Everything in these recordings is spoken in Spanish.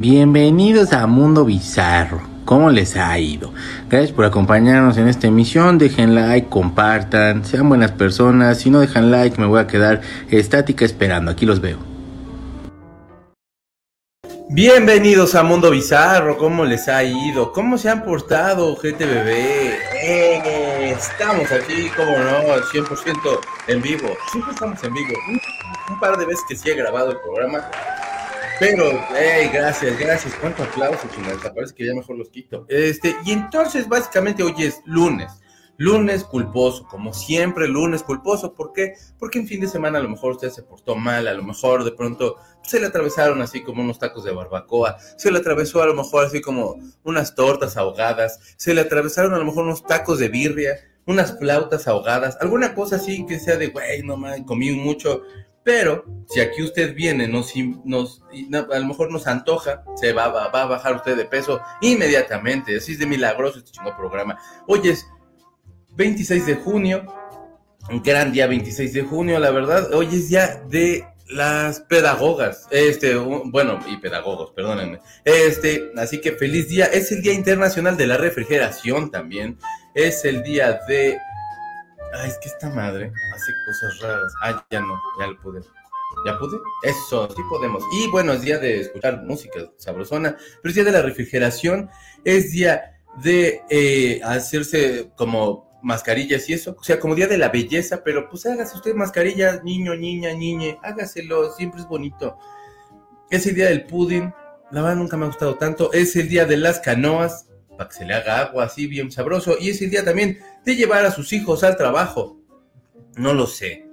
Bienvenidos a Mundo Bizarro. ¿Cómo les ha ido? Gracias por acompañarnos en esta emisión. Dejen like, compartan, sean buenas personas. Si no dejan like, me voy a quedar estática esperando. Aquí los veo. Bienvenidos a Mundo Bizarro. ¿Cómo les ha ido? ¿Cómo se han portado, GTBB? Eh, estamos aquí, como no, 100% en vivo. Siempre estamos en vivo. Un, un par de veces que sí he grabado el programa pero, hey, gracias, gracias. ¿Cuánto aplauso, chingados? Parece que ya mejor los quito. Este, y entonces, básicamente, hoy es lunes. Lunes culposo, como siempre, lunes culposo. ¿Por qué? Porque en fin de semana a lo mejor usted se portó mal, a lo mejor de pronto se le atravesaron así como unos tacos de barbacoa, se le atravesó a lo mejor así como unas tortas ahogadas, se le atravesaron a lo mejor unos tacos de birria, unas flautas ahogadas, alguna cosa así que sea de, güey, no mames, comí mucho, pero si aquí usted viene, nos, nos, a lo mejor nos antoja, se va, va, a bajar usted de peso inmediatamente. Así es de milagroso este chingo programa. Hoy es 26 de junio, un gran día 26 de junio, la verdad. Hoy es día de las pedagogas, este, bueno, y pedagogos, perdónenme. Este, así que feliz día. Es el Día Internacional de la Refrigeración también. Es el día de Ay, es que esta madre hace cosas raras. Ah, ya no, ya lo pude. ¿Ya pude? Eso, sí podemos. Y bueno, es día de escuchar música sabrosona, pero es día de la refrigeración, es día de eh, hacerse como mascarillas y eso, o sea, como día de la belleza, pero pues hágase usted mascarillas, niño, niña, niñe, hágaselo, siempre es bonito. Es el día del pudding, la verdad nunca me ha gustado tanto, es el día de las canoas, para que se le haga agua así bien sabroso. Y es el día también de llevar a sus hijos al trabajo. No lo sé.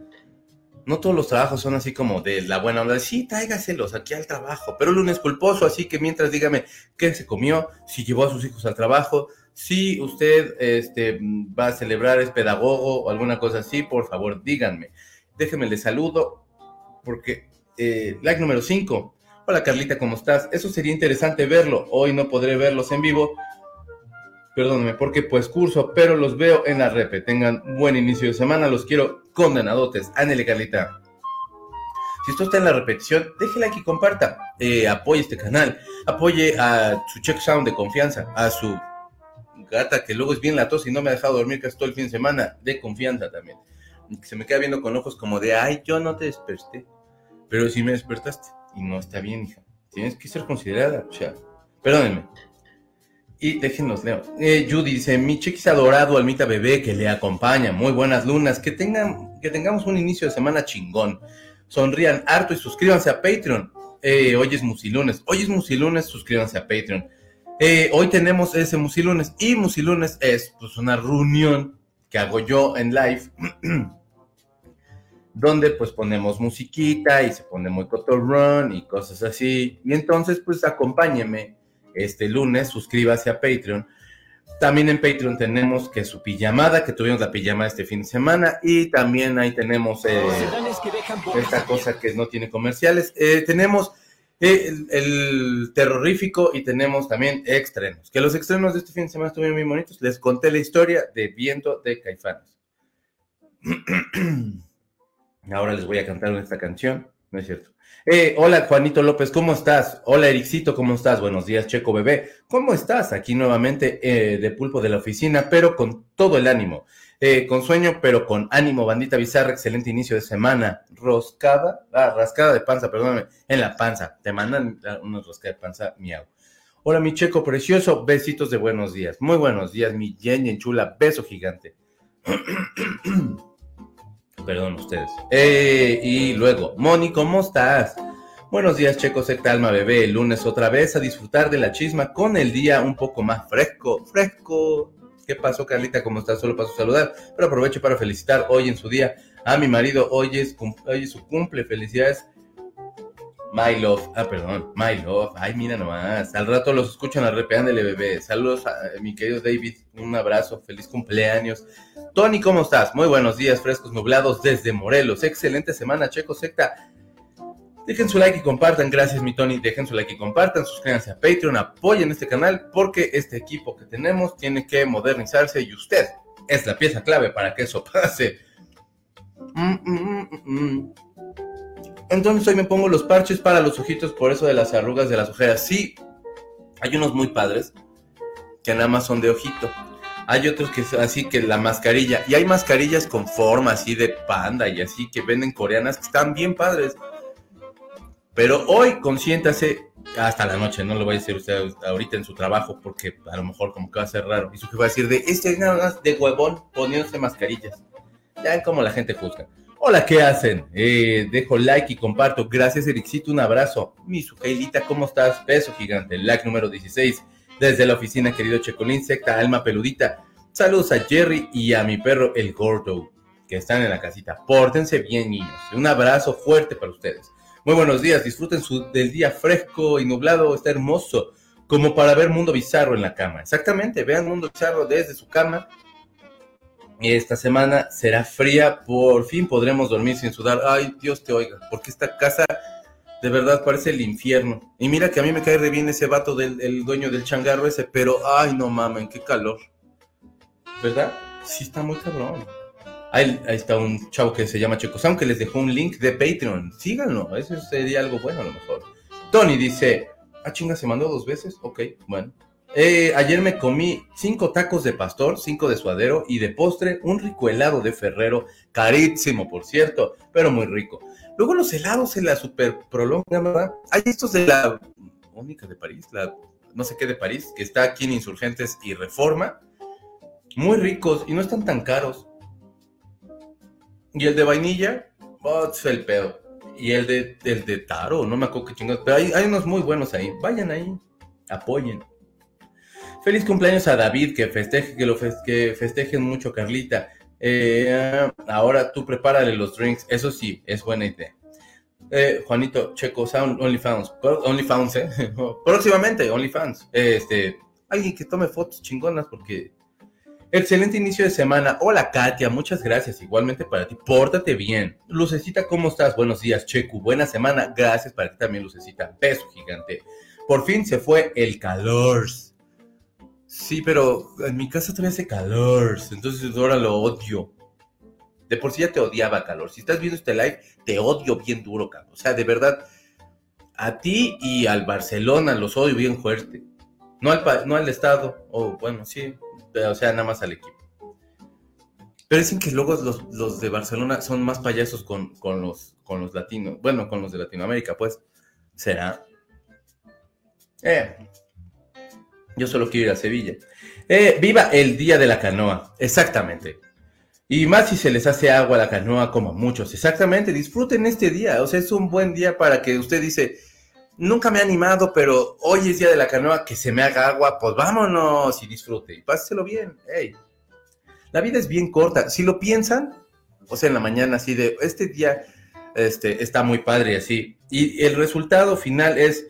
No todos los trabajos son así como de la buena onda. Sí, tráigaselos aquí al trabajo. Pero el lunes culposo, así que mientras dígame qué se comió, si llevó a sus hijos al trabajo, si usted este, va a celebrar, es pedagogo o alguna cosa así, por favor díganme. Déjenme le saludo porque eh, like número 5. Hola Carlita, ¿cómo estás? Eso sería interesante verlo. Hoy no podré verlos en vivo, perdónenme, porque pues curso, pero los veo en la repe. Tengan buen inicio de semana, los quiero condenadotes. Ánele, Carlita. Si esto está en la repetición, déjela aquí, comparta. Eh, apoye este canal, apoye a su check sound de confianza, a su gata que luego es bien latosa y no me ha dejado dormir casi todo el fin de semana, de confianza también. Se me queda viendo con ojos como de, ay, yo no te desperté. Pero sí me despertaste y no está bien, hija. Tienes que ser considerada, o sea, perdónenme. Y déjenos leo. Eh, Judy dice, mi chiquis adorado, almita bebé que le acompaña, muy buenas lunas, que tengan, que tengamos un inicio de semana chingón. Sonrían harto y suscríbanse a Patreon. Eh, hoy es Musilunes, hoy es Musilunes, suscríbanse a Patreon. Eh, hoy tenemos ese Musilunes y Musilunes es pues una reunión que hago yo en live, donde pues ponemos musiquita y se pone muy cotorrón y cosas así. Y entonces pues acompáñenme este lunes, suscríbase a Patreon. También en Patreon tenemos que su pijamada, que tuvimos la pijama este fin de semana, y también ahí tenemos eh, esta cosa que no tiene comerciales. Eh, tenemos eh, el, terrorífico y tenemos también extremos. Que los extremos de este fin de semana estuvieron muy bonitos. Les conté la historia de Viento de Caifanes. Ahora les voy a cantar esta canción, ¿no es cierto? Eh, hola Juanito López, ¿cómo estás? Hola Ericito, ¿cómo estás? Buenos días, Checo Bebé. ¿Cómo estás? Aquí nuevamente eh, de pulpo de la oficina, pero con todo el ánimo. Eh, con sueño, pero con ánimo, bandita bizarra, excelente inicio de semana. Roscada, ah, rascada de panza, perdóname, en la panza. Te mandan una roscada de panza, miau. Hola, mi checo precioso, besitos de buenos días. Muy buenos días, mi yen chula, beso gigante. Perdón ustedes. Eh, y luego, Moni, ¿cómo estás? Buenos días, Checo Secta Alma Bebé. El lunes otra vez a disfrutar de la chisma con el día un poco más fresco. Fresco. ¿Qué pasó, Carlita? ¿Cómo estás? Solo paso a saludar, pero aprovecho para felicitar hoy en su día a mi marido. Hoy es, hoy es su cumple. Felicidades My Love, ah, perdón, My Love, ay, mira nomás, al rato los escuchan a repeándole bebé, saludos a mi querido David, un abrazo, feliz cumpleaños. Tony, ¿cómo estás? Muy buenos días, frescos, nublados desde Morelos, excelente semana, Checo Secta. Dejen su like y compartan, gracias mi Tony, dejen su like y compartan, suscríbanse a Patreon, apoyen este canal porque este equipo que tenemos tiene que modernizarse y usted es la pieza clave para que eso pase. Mm, mm, mm, Entonces hoy me pongo los parches para los ojitos por eso de las arrugas de las ojeras. Sí, hay unos muy padres que nada más son de ojito. Hay otros que son así que la mascarilla. Y hay mascarillas con forma así de panda y así que venden coreanas que están bien padres. Pero hoy consiéntase hasta la noche, no lo voy a decir usted ahorita en su trabajo porque a lo mejor como que va a ser raro. Y su jefe va a decir de este nada más de huevón poniéndose mascarillas. Ya ven cómo la gente juzga. Hola, ¿qué hacen? Eh, dejo like y comparto. Gracias, Ericito. Un abrazo. Mi Sujailita, ¿cómo estás? Beso gigante. Like número 16. Desde la oficina, querido Checolín, secta, alma peludita. Saludos a Jerry y a mi perro, el gordo, que están en la casita. Pórtense bien, niños. Un abrazo fuerte para ustedes. Muy buenos días. Disfruten del día fresco y nublado. Está hermoso. Como para ver Mundo Bizarro en la cama. Exactamente. Vean Mundo Bizarro desde su cama esta semana será fría, por fin podremos dormir sin sudar. Ay, Dios te oiga, porque esta casa de verdad parece el infierno. Y mira que a mí me cae re bien ese vato del dueño del changarro ese, pero ay, no mamen, qué calor. ¿Verdad? Sí, está muy cabrón. Ahí, está un chavo que se llama Checo Sound que les dejó un link de Patreon. Síganlo, eso sería algo bueno a lo mejor. Tony dice, ah, chinga, se mandó dos veces. Ok, bueno. Eh, ayer me comí cinco tacos de pastor, cinco de suadero y de postre un rico helado de Ferrero, carísimo por cierto, pero muy rico. Luego los helados se la super prolongan, ¿verdad? Hay estos de la única de París, la no sé qué de París, que está aquí en Insurgentes y Reforma, muy ricos y no están tan caros. Y el de vainilla, oh, el pedo. Y el de, el de taro, no me acuerdo qué chingados, pero hay unos muy buenos ahí. Vayan ahí, apoyen. Feliz cumpleaños a David, que festeje, que lo que festejen mucho, Carlita. Eh, ahora tú prepárale los drinks, eso sí, es buena idea. Eh, Juanito, Checo Sound, OnlyFans. OnlyFans, ¿eh? Próximamente, OnlyFans. Este, alguien que tome fotos chingonas porque... Excelente inicio de semana. Hola, Katia, muchas gracias. Igualmente para ti. Pórtate bien. Lucecita, ¿cómo estás? Buenos días, Checo. Buena semana. Gracias para ti también, Lucecita. Beso gigante. Por fin se fue el calor. Sí, pero en mi casa todavía hace calor, entonces ahora lo odio. De por sí ya te odiaba calor. Si estás viendo este live, te odio bien duro, cabrón. O sea, de verdad, a ti y al Barcelona los odio bien fuerte. No al, no al Estado, o bueno, sí, o sea, nada más al equipo. Pero dicen que luego los, de Barcelona son más payasos con, con, los, con los latinos. Bueno, con los de Latinoamérica, pues. ¿Será? Eh, yo solo quiero ir a Sevilla. Eh, viva el día de la canoa, exactamente. Y más si se les hace agua a la canoa como muchos, exactamente. Disfruten este día, o sea, es un buen día para que usted dice, nunca me ha animado, pero hoy es día de la canoa, que se me haga agua, pues vámonos y disfrute y páselo bien. Hey. La vida es bien corta. Si lo piensan, o sea, en la mañana así de, este día este, está muy padre así. Y el resultado final es,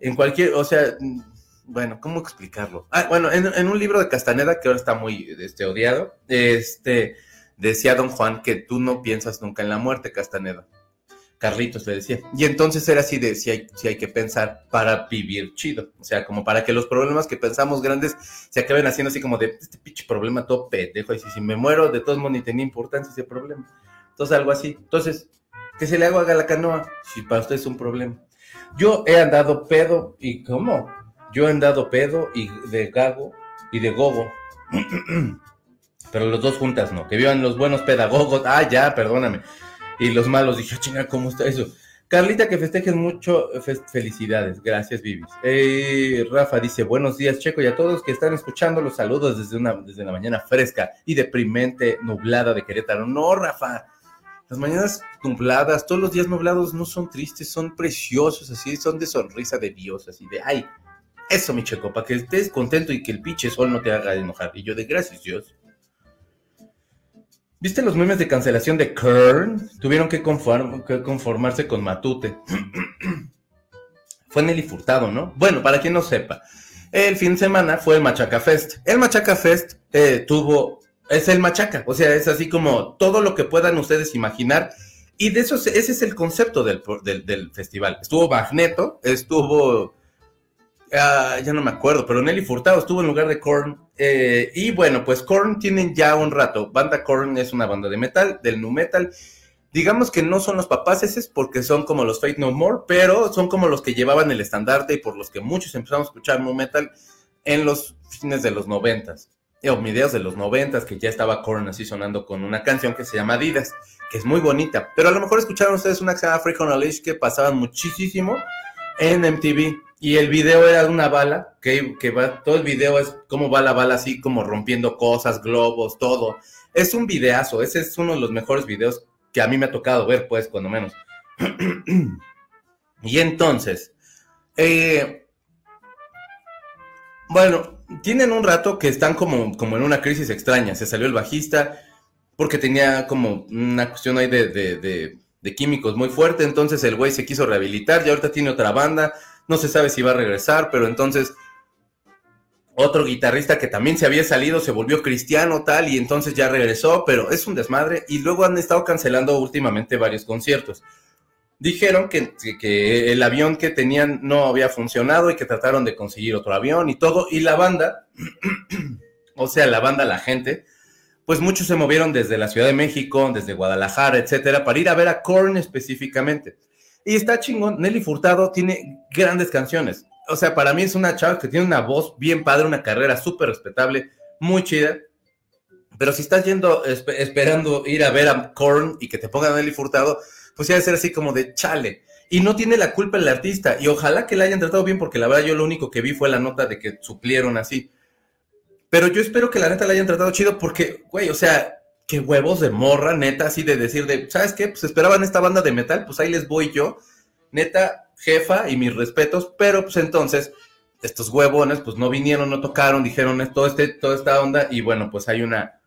en cualquier, o sea, bueno, ¿cómo explicarlo? Ah, bueno, en, un libro de Castaneda que ahora está muy este, odiado, este, decía don Juan que tú no piensas nunca en la muerte, Castaneda. Carlitos le decía. Y entonces era así de si hay, si hay que pensar para vivir chido. O sea, como para que los problemas que pensamos grandes se acaben haciendo así como de este pinche problema todo pendejo. Y si, me muero, de todos modos ni tenía importancia ese problema. Entonces, algo así. Entonces, que se le haga a la canoa si para usted es un problema. Yo he andado pedo y ¿cómo? Yo he andado pedo y de gago y de gogo. Pero los dos juntas no. Que vivan los buenos pedagogos. Ah, ya, perdóname. Y los malos. Dije, chinga, ¿cómo está eso? Carlita, que festejen mucho. felicidades. Gracias, Vivis. Eh, Rafa dice, buenos días, Checo, y a todos que están escuchando los saludos desde, una, desde la mañana fresca y deprimente, nublada de Querétaro. No, Rafa. Las mañanas nubladas, todos los días nublados no son tristes, son preciosos, así, son de sonrisa de Dios, así de, ay, eso, mi checo, para que estés contento y que el pinche sol no te haga enojar. Y yo de gracias, Dios. ¿Viste los memes de cancelación de Kern? Tuvieron que, conformarse con Matute. fue Nelly Furtado, ¿no? Bueno, para quien no sepa, el fin de semana fue el Machaca Fest. El Machaca Fest eh, tuvo, es el Machaca, o sea, es así como todo lo que puedan ustedes imaginar. Y de eso, ese es el concepto del, del, festival. Estuvo Magneto, estuvo Ah, ya no me acuerdo, pero Nelly Furtado estuvo en lugar de Korn. Eh, y bueno, pues Korn tienen ya un rato. Banda Korn es una banda de metal, del nu metal. digamos que no son los papás esos porque son como los Fate No More, pero son como los que llevaban el estandarte y por los que muchos empezamos a escuchar nu metal en los fines de los noventas o videos de los noventas que ya estaba Korn así sonando con una canción que se llama Adidas, que es muy bonita. Pero a lo mejor escucharon ustedes una que se Leash que pasaban muchísimo en MTV. Y el video era de una bala, que, que va, todo el video es cómo va la bala así como rompiendo cosas, globos, todo. Es un videazo, ese es uno de los mejores videos que a mí me ha tocado ver, pues, cuando menos. y entonces, eh, bueno, tienen un rato que están como, como en una crisis extraña. Se salió el bajista porque tenía como una cuestión ahí de, de, de, químicos muy fuerte. Entonces el güey se quiso rehabilitar y ahorita tiene otra banda. No se sabe si va a regresar, pero entonces otro guitarrista que también se había salido se volvió cristiano tal y entonces ya regresó, pero es un desmadre. Y luego han estado cancelando últimamente varios conciertos dijeron que, que, el avión que tenían no había funcionado y que trataron de conseguir otro avión y todo. Y la banda, o sea, la banda, la gente, pues muchos se movieron desde la Ciudad de México, desde Guadalajara, etcétera, para ir a ver a Korn específicamente. Y está chingón. Nelly Furtado tiene grandes canciones. O sea, para mí es una chava que tiene una voz bien padre, una carrera súper respetable, muy chida. Pero si estás yendo, esperando ir a ver a Korn y que te pongan Nelly Furtado, pues ya de ser así como de chale. Y no tiene la culpa el artista. Y ojalá que la hayan tratado bien, porque la verdad yo lo único que vi fue la nota de que suplieron así. Pero yo espero que la neta la hayan tratado chido, porque, güey, o sea, qué huevos de morra, neta, así de decir de, ¿sabes qué? Pues esperaban esta banda de metal, pues ahí les voy yo. Neta, jefa y mis respetos, pero pues entonces estos huevones pues no vinieron, no tocaron, dijeron todo este, toda esta onda y bueno, pues hay una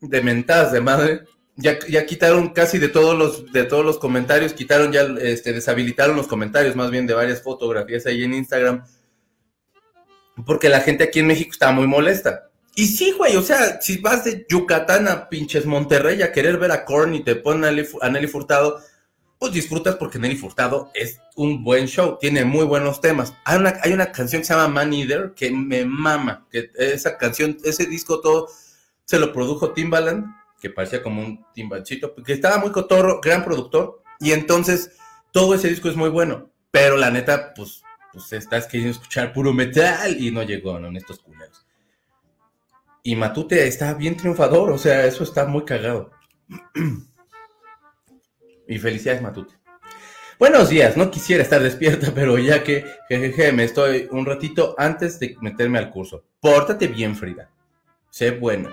de mentadas de madre ya, ya quitaron casi de todos los de todos los comentarios, quitaron ya, este, deshabilitaron los comentarios más bien de varias fotografías ahí en Instagram, porque la gente aquí en México estaba muy molesta. Y sí, güey, o sea, si vas de Yucatán a pinches Monterrey a querer ver a Korn y te ponen a Nelly Furtado, pues disfrutas porque Nelly Furtado es un buen show, tiene muy buenos temas. Hay una, hay una canción que se llama Man Eater que me mama, que esa canción, ese disco todo se lo produjo Timbaland que parecía como un timbalchito, que estaba muy cotorro, gran productor, y entonces todo ese disco es muy bueno, pero la neta, pues, pues estás queriendo escuchar puro metal y no llegó, ¿no? En estos culeros. Y Matute está bien triunfador, o sea, eso está muy cagado. y felicidades, Matute. Buenos días, no quisiera estar despierta, pero ya que, jejeje, me estoy un ratito antes de meterme al curso. Pórtate bien, Frida. Sé buena.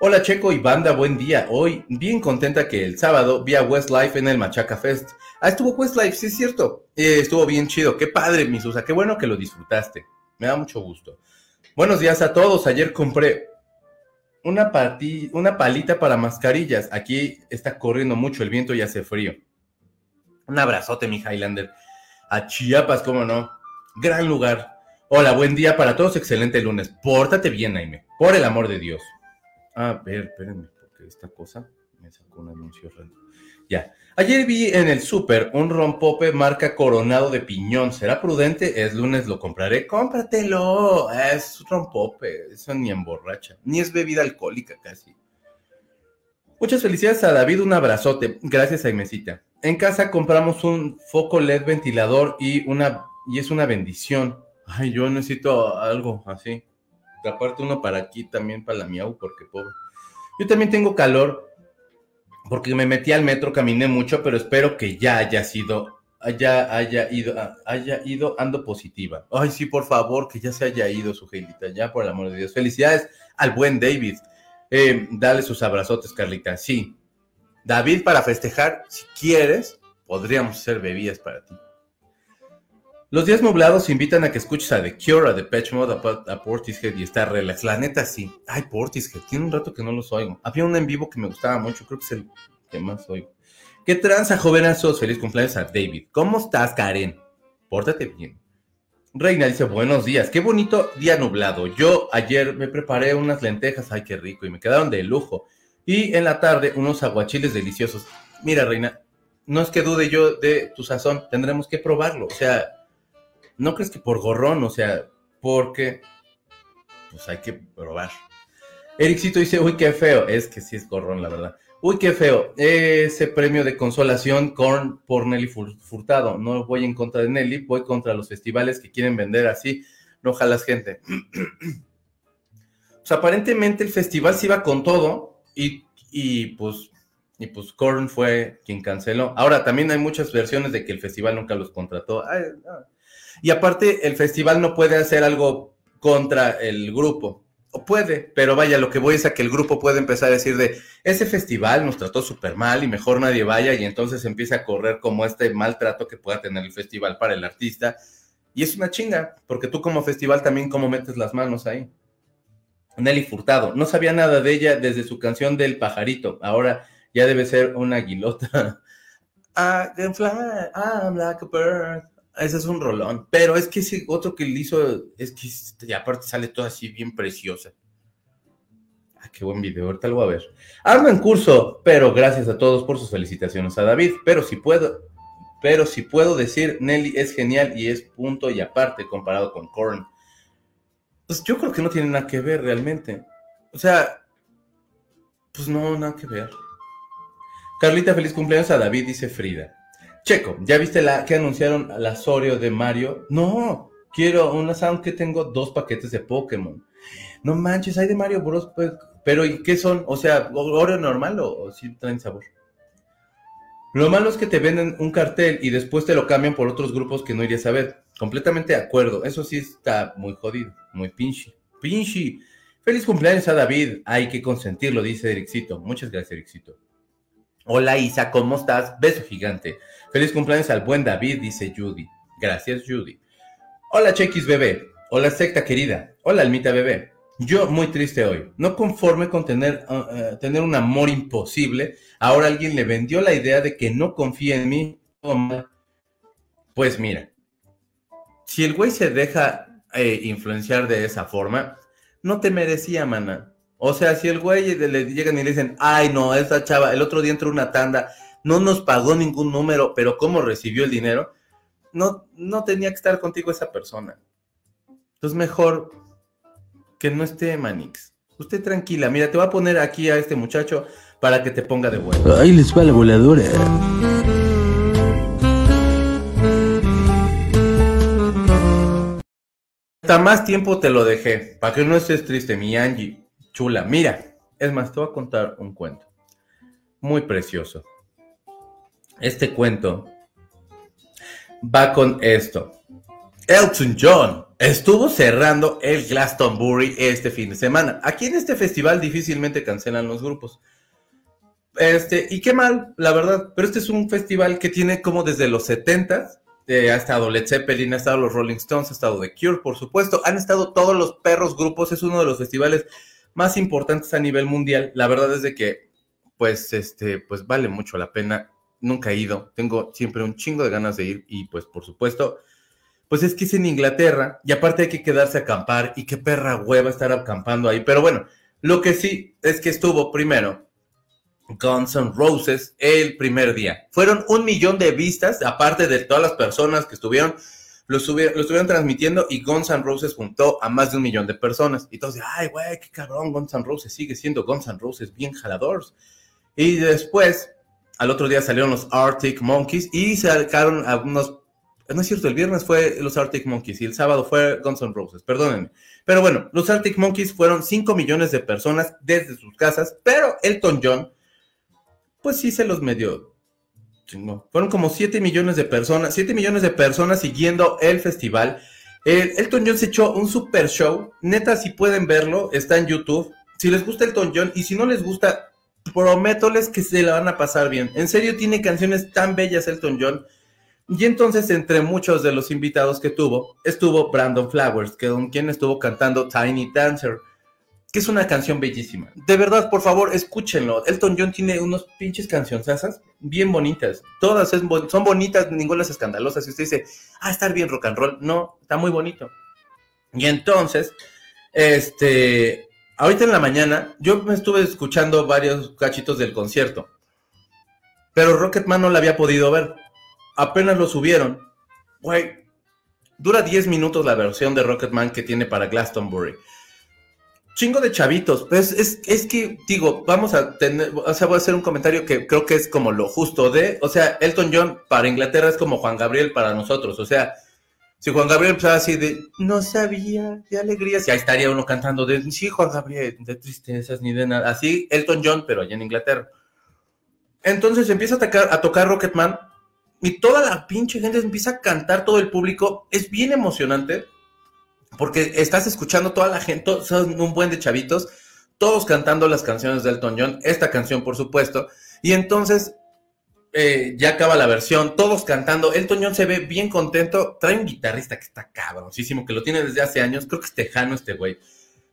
Hola Checo y banda, buen día. Hoy bien contenta que el sábado vi a Westlife en el Machaca Fest. Ah, estuvo Westlife, sí es cierto. Eh, estuvo bien chido. Qué padre, mi Susa. Qué bueno que lo disfrutaste. Me da mucho gusto. Buenos días a todos. Ayer compré una, una palita para mascarillas. Aquí está corriendo mucho el viento y hace frío. Un abrazote, mi Highlander. A Chiapas, cómo no. Gran lugar. Hola, buen día para todos. Excelente lunes. Pórtate bien, Jaime. Por el amor de Dios. A ver, espérenme, porque esta cosa me sacó un anuncio raro. Ya. Ayer vi en el súper un rompope marca Coronado de Piñón. ¿Será prudente? Es lunes, lo compraré. Cómpratelo. Es rompope. Eso ni emborracha. Ni es bebida alcohólica casi. Muchas felicidades a David. Un abrazote. Gracias, Aimecita. En casa compramos un foco LED ventilador y una y es una bendición. Ay, yo necesito algo así aparte uno para aquí también para la miau, porque pobre. Yo también tengo calor porque me metí al metro, caminé mucho, pero espero que ya haya sido, haya, haya ido, haya ido, ando positiva. Ay, sí, por favor, que ya se haya ido su gelita, ya por el amor de Dios. Felicidades al buen David. Eh, dale sus abrazotes, Carlita. Sí. David, para festejar, si quieres, podríamos hacer bebidas para ti. Los días nublados invitan a que escuches a The Cure, a Patch Mode, a, Portishead y está relax. La neta sí. Ay, Portishead, tiene un rato que no los oigo. Había un en vivo que me gustaba mucho, creo que es el que más oigo. ¿Qué tranza, jovenazos? Feliz cumpleaños a David. ¿Cómo estás, Karen? Pórtate bien. Reina dice, buenos días, qué bonito día nublado. Yo ayer me preparé unas lentejas, ay, qué rico, y me quedaron de lujo. Y en la tarde unos aguachiles deliciosos. Mira, Reina, no es que dude yo de tu sazón, tendremos que probarlo. O sea, no crees que por gorrón, o sea, porque pues hay que probar. Ericito dice, uy, qué feo. Es que sí es gorrón, la verdad. Uy, qué feo. Ese premio de consolación con por Nelly Furtado. No voy en contra de Nelly, voy contra los festivales que quieren vender así. No jalas gente. pues aparentemente el festival se iba con todo y, y pues y pues Korn fue quien canceló. Ahora también hay muchas versiones de que el festival nunca los contrató. Y aparte el festival no puede hacer algo contra el grupo o puede, pero vaya, lo que voy es a que el grupo puede empezar a decir de, ese festival nos trató súper mal y mejor nadie vaya y entonces empieza a correr como este maltrato que pueda tener el festival para el artista. Y es una chinga, porque tú como festival también cómo metes las manos ahí. Nelly Furtado, no sabía nada de ella desde su canción del pajarito, ahora ya debe ser una aguilota. I can fly, I'm like a bird. Ese es un rolón. Pero es que ese otro que le hizo, es que y aparte sale todo así bien preciosa. Ah, qué buen video, ahorita lo voy a ver. Ando en curso, pero gracias a todos por sus felicitaciones a David. Pero si puedo, pero si puedo decir, Nelly es genial y es punto y aparte comparado con Korn. Pues yo creo que no tiene nada que ver realmente. O sea, pues no, nada que ver. Carlita, feliz cumpleaños a David, dice Frida. Checo, ¿ya viste la que anunciaron la Oreo de Mario? No, quiero una sound que tengo dos paquetes de Pokémon. No manches, hay de Mario Bros. Pues, pero ¿y qué son? O sea, ¿Oreo normal o, sí traen sabor? Lo malo es que te venden un cartel y después te lo cambian por otros grupos que no irías a ver. Completamente de acuerdo. Eso sí está muy jodido, muy pinche. Pinche. Feliz cumpleaños a David. Hay que consentirlo, dice Ericito. Muchas gracias, Ericito. Hola Isa, ¿cómo estás? Beso gigante. Feliz cumpleaños al buen David, dice Judy. Gracias, Judy. Hola, Chequis bebé. Hola, secta querida. Hola, Almita bebé. Yo muy triste hoy. No conforme con tener, uh, uh, tener un amor imposible, ahora alguien le vendió la idea de que no confía en mí. Pues mira, si el güey se deja eh, influenciar de esa forma, no te merecía, mana. O sea, si el güey le llegan y le dicen, ay no, esa chava, el otro día entró una tanda, no nos pagó ningún número, pero ¿cómo recibió el dinero? No, no tenía que estar contigo esa persona. Entonces mejor que no esté Manix. Usted tranquila, mira, te voy a poner aquí a este muchacho para que te ponga de vuelta. Ahí les va la voladora. Hasta más tiempo te lo dejé, para que no estés triste, mi Angie. Chula, mira, es más, te voy a contar un cuento. Muy precioso este cuento va con esto. Elton John estuvo cerrando el Glastonbury este fin de semana. Aquí en este festival difícilmente cancelan los grupos. Este, y qué mal, la verdad, pero este es un festival que tiene como desde los 70 eh, ha estado Led Zeppelin, ha estado los Rolling Stones, ha estado The Cure, por supuesto, han estado todos los perros grupos, es uno de los festivales más importantes a nivel mundial. La verdad es de que, pues, este, pues vale mucho la pena nunca he ido, tengo siempre un chingo de ganas de ir y pues por supuesto, pues es que es en Inglaterra y aparte hay que quedarse a acampar y qué perra hueva estar acampando ahí, pero bueno, lo que sí es que estuvo primero Guns N' Roses el primer día. Fueron un millón de vistas, aparte de todas las personas que estuvieron, lo, estuvieron transmitiendo y Guns N' Roses juntó a más de un millón de personas. Y todos, ay, güey, qué cabrón, Guns N' Roses sigue siendo Guns N' Roses, bien jaladores. Y después al otro día salieron los Arctic Monkeys y sacaron algunos. No es cierto, el viernes fue los Arctic Monkeys y el sábado fue Guns N' Roses, perdónenme. Pero bueno, los Arctic Monkeys fueron 5 millones de personas desde sus casas, pero Elton John, pues sí se los medio. Fueron como 7 millones de personas, 7 millones de personas siguiendo el festival. Elton John se echó un super show. Neta, si pueden verlo, está en YouTube. Si les gusta Elton John y si no les gusta, prométoles que se la van a pasar bien. En serio, tiene canciones tan bellas Elton John. Y entonces, entre muchos de los invitados que tuvo, estuvo Brandon Flowers, que con quien estuvo cantando Tiny Dancer, que es una canción bellísima. De verdad, por favor, escúchenlo. Elton John tiene unos pinches cancionzas bien bonitas. Todas son bonitas, ninguna es escandalosa. Si usted dice, ah, estar bien rock and roll, no, está muy bonito. Y entonces, este, ahorita en la mañana, yo me estuve escuchando varios cachitos del concierto, pero Rocketman no la había podido ver. Apenas lo subieron. Güey, dura 10 minutos la versión de Rocketman que tiene para Glastonbury. chingo de chavitos. Pues es, es que, digo, vamos a tener, o sea, voy a hacer un comentario que creo que es como lo justo de, o sea, Elton John para Inglaterra es como Juan Gabriel para nosotros, o sea, si Juan Gabriel empezaba así de, no sabía, de alegrías, y ahí estaría uno cantando de, sí, Juan Gabriel, de tristezas ni de nada, así Elton John, pero allá en Inglaterra. Entonces empieza a, tocar, a tocar Rocketman y toda la pinche gente empieza a cantar, todo el público, es bien emocionante porque estás escuchando toda la gente, son un buen de chavitos, todos cantando las canciones de Elton John, esta canción por supuesto, y entonces eh, ya acaba la versión, todos cantando, Elton John se ve bien contento, trae un guitarrista que está cabroncísimo, que lo tiene desde hace años, creo que es tejano este güey,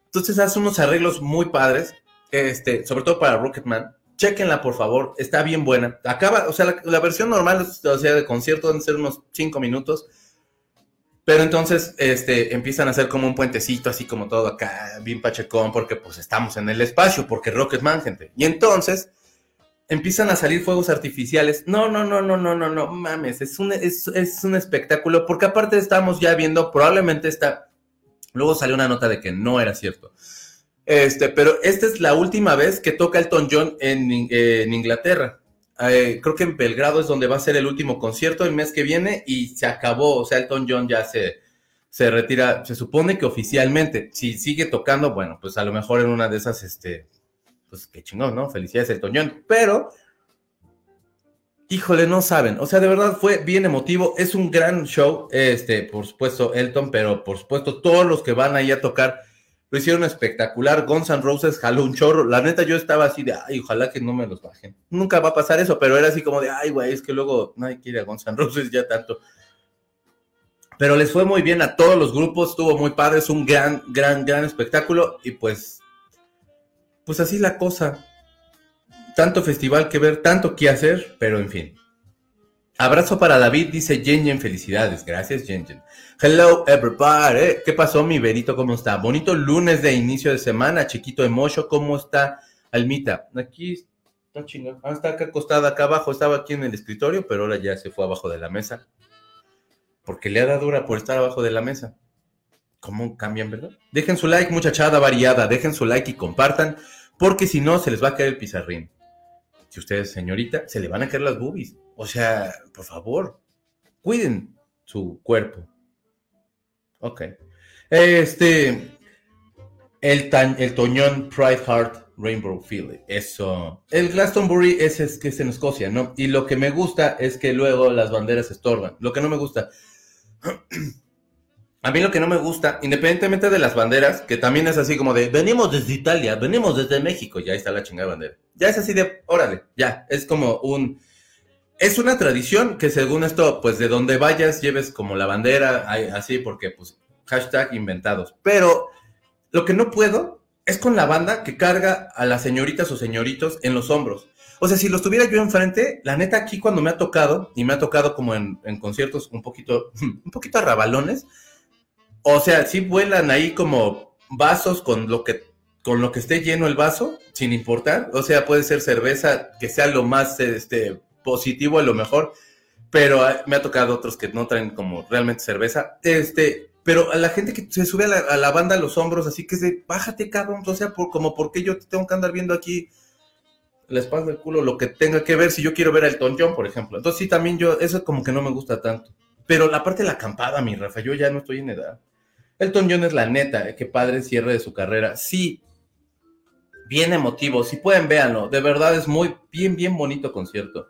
entonces hace unos arreglos muy padres, este, sobre todo para Rocketman, chequenla por favor, está bien buena, acaba, o sea, la, versión normal, o sea, de concierto deben ser unos 5 minutos, pero entonces este, empiezan a hacer como un puentecito, así como todo acá, bien pachecón, porque pues estamos en el espacio, porque Rocketman, gente. Y entonces empiezan a salir fuegos artificiales. No, no, no, no, no, no, no, mames, es un, es, es un espectáculo, porque aparte estamos ya viendo, probablemente está, luego salió una nota de que no era cierto. Este, pero esta es la última vez que toca Elton John en, Inglaterra. Eh, creo que en Belgrado es donde va a ser el último concierto el mes que viene y se acabó, o sea, Elton John ya se, se retira, se supone que oficialmente, si sigue tocando, bueno, pues a lo mejor en una de esas, este, pues qué chingón, ¿no? Felicidades Elton John, pero, híjole, no saben, o sea, de verdad fue bien emotivo, es un gran show, este, por supuesto Elton, pero por supuesto todos los que van ahí a tocar, lo hicieron espectacular. Guns N' Roses jaló un chorro. La neta, yo estaba así de, ay, ojalá que no me los bajen. Nunca va a pasar eso, pero era así como de, ay, güey, es que luego nadie quiere a Guns N' Roses ya tanto. Pero les fue muy bien a todos los grupos, estuvo muy padre, es un gran, gran, gran espectáculo. Y pues, pues así la cosa. Tanto festival que ver, tanto que hacer, pero en fin. Abrazo para David, dice Jen felicidades. Gracias, Jen Hello, everybody. ¿Qué pasó, mi Berito? ¿Cómo está? Bonito lunes de inicio de semana. Chiquito Emocho, ¿cómo está? Almita, aquí está chingado. Ah, está acá acostada, acá abajo. Estaba aquí en el escritorio, pero ahora ya se fue abajo de la mesa. Porque le ha dado dura por estar abajo de la mesa. ¿Cómo cambian, verdad? Dejen su like, muchachada variada. Dejen su like y compartan, porque si no, se les va a caer el pizarrín. Si ustedes, señorita, se le van a caer las boobies. O sea, por favor, cuiden su cuerpo. Ok. Este, el, el Toñón Pride Heart Rainbow Field. Eso. El Glastonbury es, es que es en Escocia, ¿no? Y lo que me gusta es que luego las banderas estorban. Lo que no me gusta. A mí lo que no me gusta, independientemente de las banderas, que también es así como de, venimos desde Italia, venimos desde México, ya está la chingada bandera. Ya es así de, órale, ya, es como un, es una tradición que según esto, pues de donde vayas lleves como la bandera, así, porque pues hashtag inventados. Pero lo que no puedo es con la banda que carga a las señoritas o señoritos en los hombros. O sea, si los tuviera yo enfrente, la neta aquí cuando me ha tocado, y me ha tocado como en, conciertos un poquito, un poquito arrabalones, o sea, sí vuelan ahí como vasos con lo que con lo que esté lleno el vaso, sin importar. O sea, puede ser cerveza que sea lo más este, positivo a lo mejor, pero ah, me ha tocado otros que no traen como realmente cerveza. Este, pero a la gente que se sube a la, banda a los hombros, así que se, bájate, cabrón, o sea, por, como porque yo tengo que andar viendo aquí la espalda del culo, lo que tenga que ver, si yo quiero ver al Elton John, por ejemplo. Entonces sí, también yo, eso como que no me gusta tanto. Pero la parte de la acampada, mi Rafa, yo ya no estoy en edad. Elton John es la neta, qué padre cierre de su carrera. Sí, bien emotivo, si pueden, véanlo. De verdad es muy, bien, bien bonito concierto.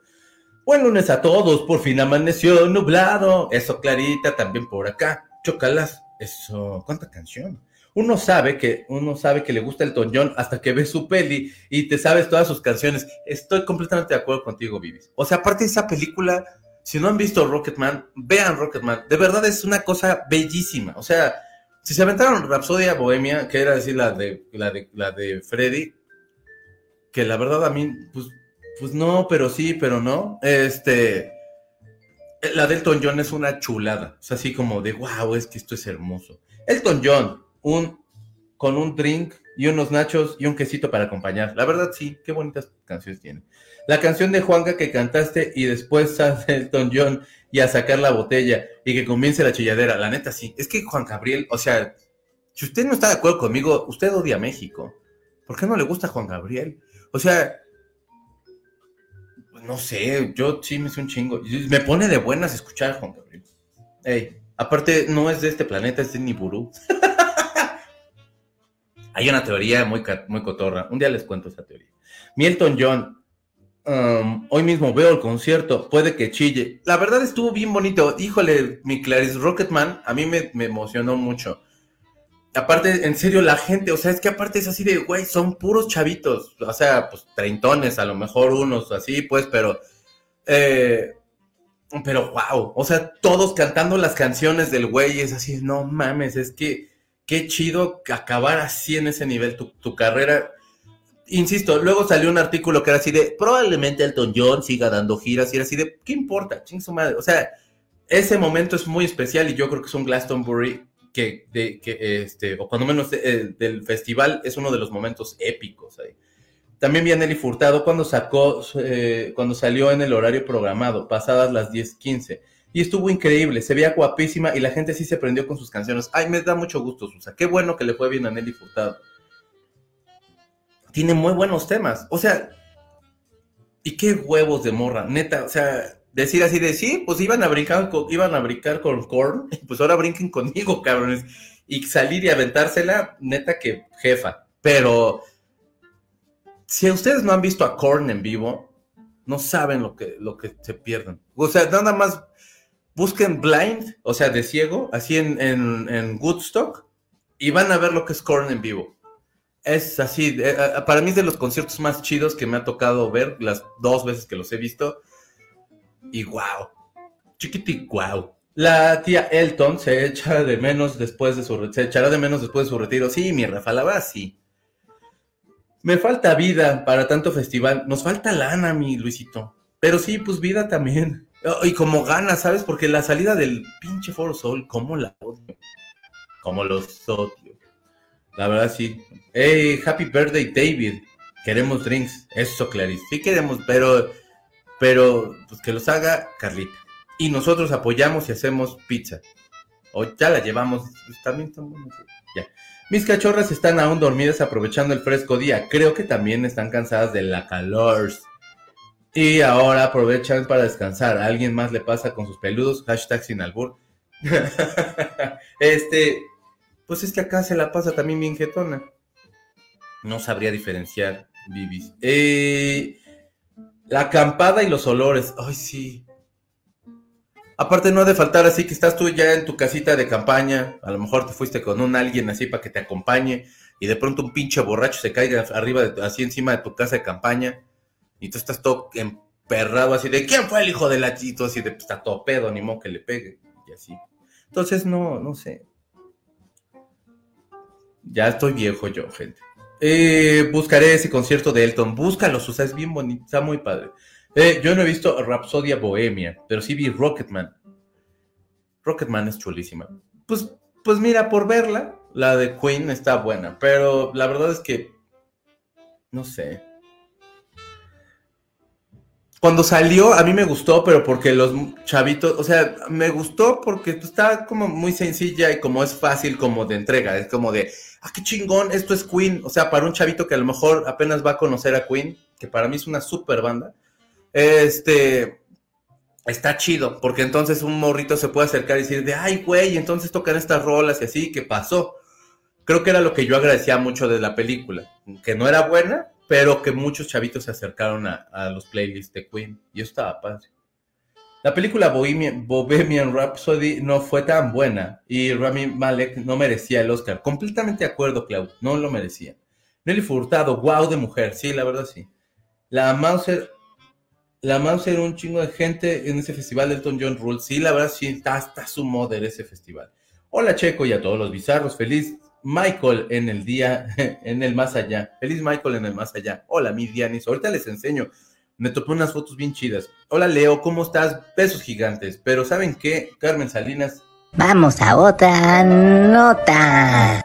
Buen lunes a todos, por fin amaneció nublado. Eso, Clarita, también por acá. Chocalas, eso, ¿cuánta canción? Uno sabe que, uno sabe que le gusta el John hasta que ve su peli y te sabes todas sus canciones. Estoy completamente de acuerdo contigo, Vivis. O sea, aparte de esa película, si no han visto Rocketman, vean Rocketman. De verdad es una cosa bellísima. O sea, si se aventaron Rapsodia Bohemia, que era decir la de, la de, la de Freddy, que la verdad a mí, pues pues no, pero sí, pero no. Este, la del Elton John es una chulada. Es así como de, wow, es que esto es hermoso. Elton John, un, con un drink y unos nachos y un quesito para acompañar. La verdad, sí, qué bonitas canciones tiene. La canción de Juanga que cantaste y después Elton John y a sacar la botella y que comience la chilladera. La neta, sí. Es que Juan Gabriel, o sea, Si usted no está de acuerdo conmigo, usted odia a México. ¿Por qué no le gusta Juan Gabriel? O sea, no sé, yo sí me hice un chingo. Me pone de buenas escuchar a Juan Gabriel. Ey, aparte, no es de este planeta, es de Nibiru. Hay una teoría muy, muy cotorra. Un día les cuento esa teoría. Milton John, hoy mismo veo el concierto, puede que chille. La verdad estuvo bien bonito. Híjole, mi Clarice Rocketman, a mí me, me emocionó mucho. Aparte, en serio, la gente, o sea, es que aparte es así de, güey, son puros chavitos. O sea, pues treintones, a lo mejor unos así, pues, pero. Eh, pero wow, o sea, todos cantando las canciones del güey, es así, no mames, es que qué chido acabar así en ese nivel tu, carrera. Insisto, luego salió un artículo que era así de, probablemente Elton John siga dando giras y era así de, ¿qué importa? Ching su madre. O sea, ese momento es muy especial y yo creo que es un Glastonbury que, este, o cuando menos eh, del festival es uno de los momentos épicos ahí. También vi a Nelly Furtado cuando sacó, eh, cuando salió en el horario programado, pasadas las 10:15 y estuvo increíble, se veía guapísima y la gente sí se prendió con sus canciones. Ay, me da mucho gusto, Susa. Qué bueno que le fue bien a Nelly Furtado. Tiene muy buenos temas. O sea, y qué huevos de morra, neta. O sea, decir así de sí, pues iban a brincar con, iban a brincar con Korn, pues ahora brinquen conmigo, cabrones. Y salir y aventársela, neta que jefa. Pero si ustedes no han visto a Korn en vivo, no saben lo que, lo que se pierden. O sea, nada más busquen Blind, o sea, de ciego, así en, en, Woodstock, y van a ver lo que es Korn en vivo. Es así, eh, eh, para mí es de los conciertos más chidos que me ha tocado ver, las dos veces que los he visto. Y wow, chiquiti, wow. La tía Elton se echa de menos después de su se echará de menos después de su retiro. Sí, mi Rafa, la va sí. Me falta vida para tanto festival. Nos falta lana, mi Luisito. Pero sí, pues vida también. Oh, y como gana, ¿sabes? Porque la salida del pinche Foro Sol, ¿cómo la odio? Como los odio. La verdad, sí. Hey, happy birthday, David. Queremos drinks. Eso, Clarice. Sí queremos, pero, pero, pues que los haga Carlita. Y nosotros apoyamos y hacemos pizza. O ya la llevamos. Pues, también están Ya. Mis cachorras están aún dormidas aprovechando el fresco día. Creo que también están cansadas de la calor. Y ahora aprovechan para descansar. ¿A alguien más le pasa con sus peludos? Hashtag sin albur. este, pues es que acá se la pasa también bien jetona. No sabría diferenciar, Bibis. Eh, la acampada y los olores. Ay, sí. Aparte no ha de faltar así que estás tú ya en tu casita de campaña, a lo mejor te fuiste con un alguien así para que te acompañe y de pronto un pinche borracho se caiga arriba, así encima de tu casa de campaña y tú estás todo emperrado así de, ¿quién fue el hijo de la chito? Así de, pues, está todo pedo, ni modo que le pegue. Y así. Entonces, no, no sé. Ya estoy viejo yo, gente. Eh, buscaré ese concierto de Elton. Búscalo, o sea, es bien bonito, está muy padre. Eh, yo no he visto Rapsodia Bohemia, pero sí vi Rocketman. Rocketman es chulísima. Pues, pues mira, por verla, la de Queen está buena, pero la verdad es que, no sé, cuando salió, a mí me gustó, pero porque los chavitos, o sea, me gustó porque está como muy sencilla y como es fácil como de entrega, es como de, ah, qué chingón, esto es Queen, o sea, para un chavito que a lo mejor apenas va a conocer a Queen, que para mí es una super banda, este, está chido, porque entonces un morrito se puede acercar y decir de, ay, güey, entonces tocan estas rolas y así, ¿qué pasó? Creo que era lo que yo agradecía mucho de la película, que no era buena, pero que muchos chavitos se acercaron a, los playlists de Queen y eso estaba padre. La película Bohemian, Rhapsody no fue tan buena y Rami Malek no merecía el Oscar. Completamente de acuerdo, Clau, no lo merecía. Nelly Furtado, wow de mujer, sí, la verdad sí. La Mauser, la Mauser, un chingo de gente en ese festival de Elton John Rule, sí, la verdad sí, está hasta su moder ese festival. Hola Checo y a todos los bizarros, feliz Michael en el día, en el más allá. Feliz Michael en el más allá. Hola, mi Dianis. Ahorita les enseño. Me topé unas fotos bien chidas. Hola, Leo, ¿cómo estás? Besos gigantes. Pero ¿saben qué, Carmen Salinas? Vamos a otra nota.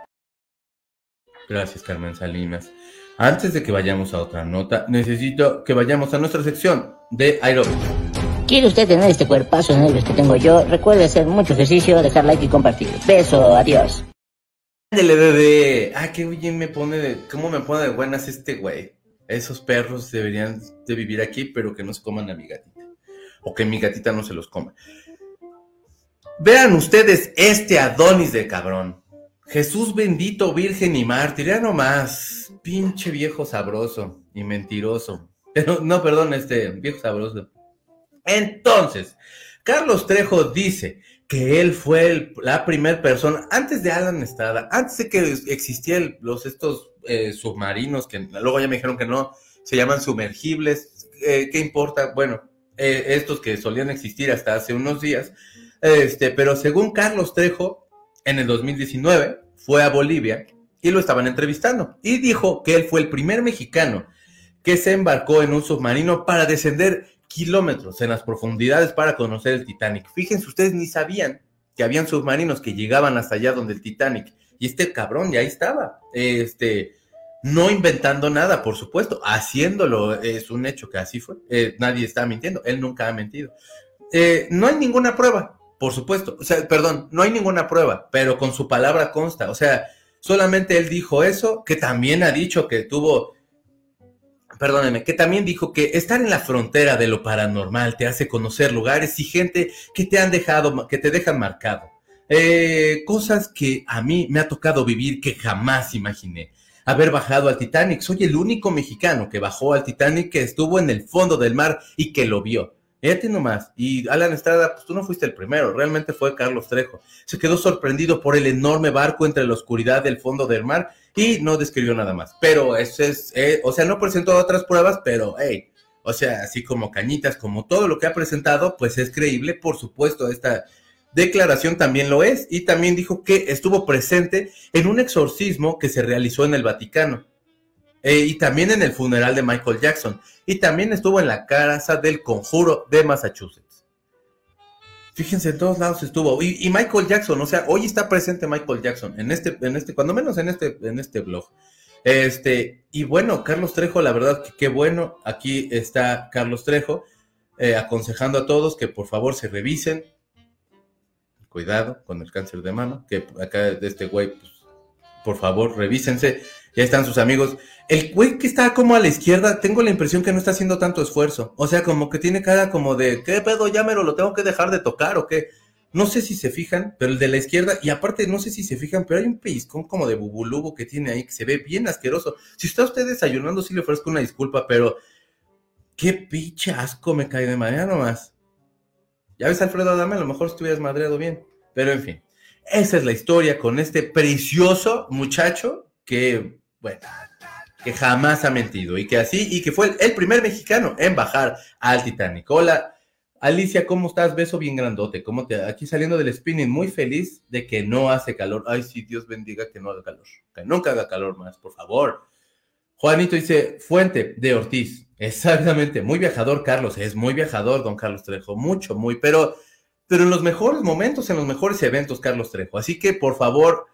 Gracias, Carmen Salinas. Antes de que vayamos a otra nota, necesito que vayamos a nuestra sección de aeróbico. ¿Quiere usted tener este cuerpazo en el que tengo yo? Recuerde hacer mucho ejercicio, dejar like y compartir. Beso, adiós. Ándele, bebé. Ah, qué bien me pone de, cómo me pone de buenas este güey. Esos perros deberían de vivir aquí, pero que no se coman a mi gatita. O que mi gatita no se los coma. Vean ustedes este Adonis de cabrón. Jesús bendito, virgen y mártir. Ya nomás. Pinche viejo sabroso y mentiroso. Pero, no, perdón, este viejo sabroso. Entonces, Carlos Trejo dice que él fue la primera persona, antes de Alan Estrada, antes de que existieran los estos eh, submarinos, que luego ya me dijeron que no, se llaman sumergibles, eh, ¿qué importa? Bueno, eh, estos que solían existir hasta hace unos días, este, pero según Carlos Trejo, en el 2019 fue a Bolivia y lo estaban entrevistando y dijo que él fue el primer mexicano que se embarcó en un submarino para descender kilómetros en las profundidades para conocer el Titanic. Fíjense, ustedes ni sabían que habían submarinos que llegaban hasta allá donde el Titanic. Y este cabrón ya ahí estaba. Este, no inventando nada, por supuesto, haciéndolo es un hecho que así fue. Eh, nadie está mintiendo, él nunca ha mentido. Eh, no hay ninguna prueba, por supuesto. O sea, perdón, no hay ninguna prueba, pero con su palabra consta. O sea, solamente él dijo eso, que también ha dicho que tuvo perdóneme, que también dijo que estar en la frontera de lo paranormal te hace conocer lugares y gente que te han dejado, que te dejan marcado. Eh, cosas que a mí me ha tocado vivir que jamás imaginé. Haber bajado al Titanic. Soy el único mexicano que bajó al Titanic, que estuvo en el fondo del mar y que lo vio. Fíjate nomás. Y Alan Estrada, pues tú no fuiste el primero, realmente fue Carlos Trejo. Se quedó sorprendido por el enorme barco entre la oscuridad del fondo del mar y no describió nada más. Pero eso es, eh, o sea, no presentó otras pruebas, pero hey, o sea, así como cañitas, como todo lo que ha presentado, pues es creíble, por supuesto, esta declaración también lo es. Y también dijo que estuvo presente en un exorcismo que se realizó en el Vaticano. Eh, y también en el funeral de Michael Jackson. Y también estuvo en la casa del conjuro de Massachusetts. Fíjense, en todos lados estuvo. Y, Michael Jackson, o sea, hoy está presente Michael Jackson en este, en este, cuando menos en este, en este blog. Este, y bueno, Carlos Trejo, la verdad que qué bueno. Aquí está Carlos Trejo eh, aconsejando a todos que por favor se revisen. Cuidado con el cáncer de mama, que acá de este güey, pues, por favor, revísense. Ya están sus amigos. El güey que está como a la izquierda, tengo la impresión que no está haciendo tanto esfuerzo. O sea, como que tiene cara como de, ¿qué pedo? Ya me lo tengo que dejar de tocar o qué. No sé si se fijan, pero el de la izquierda, y aparte no sé si se fijan, pero hay un pellizcón como de bubulubo que tiene ahí que se ve bien asqueroso. Si está usted desayunando, sí le ofrezco una disculpa, pero qué pinche asco me cae de manera nomás. Ya ves, Alfredo, dame, a lo mejor estuvieras madreado bien. Pero en fin, esa es la historia con este precioso muchacho que, bueno, que jamás ha mentido y que así, y que fue el, primer mexicano en bajar al Titanic. Hola, Alicia, ¿cómo estás? Beso bien grandote. ¿Cómo te, aquí saliendo del spinning, muy feliz de que no hace calor. Ay, sí, Dios bendiga que no haga calor. Que nunca haga calor más, por favor. Juanito dice, Fuente de Ortiz. Exactamente, muy viajador, Carlos. Es muy viajador, don Carlos Trejo. Mucho, muy, pero, pero en los mejores momentos, en los mejores eventos, Carlos Trejo. Así que, por favor,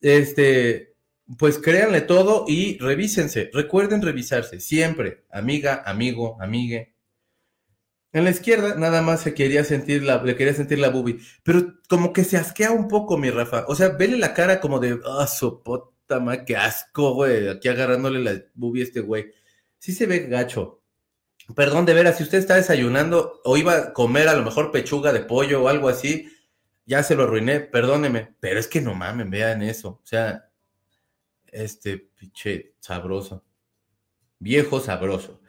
este, pues créanle todo y revísense. Recuerden revisarse siempre, amiga, amigo, amigue. En la izquierda nada más se quería sentir la, le quería sentir la boobie, pero como que se asquea un poco, mi Rafa. O sea, vele la cara como de, ah, oh, puta madre, qué asco, güey, aquí agarrándole la boobie a este güey. Sí se ve gacho. Perdón, de veras, si usted está desayunando o iba a comer a lo mejor pechuga de pollo o algo así, ya se lo arruiné, perdóneme, pero es que no mamen, vean eso. O sea, este pinche sabroso. Viejo sabroso.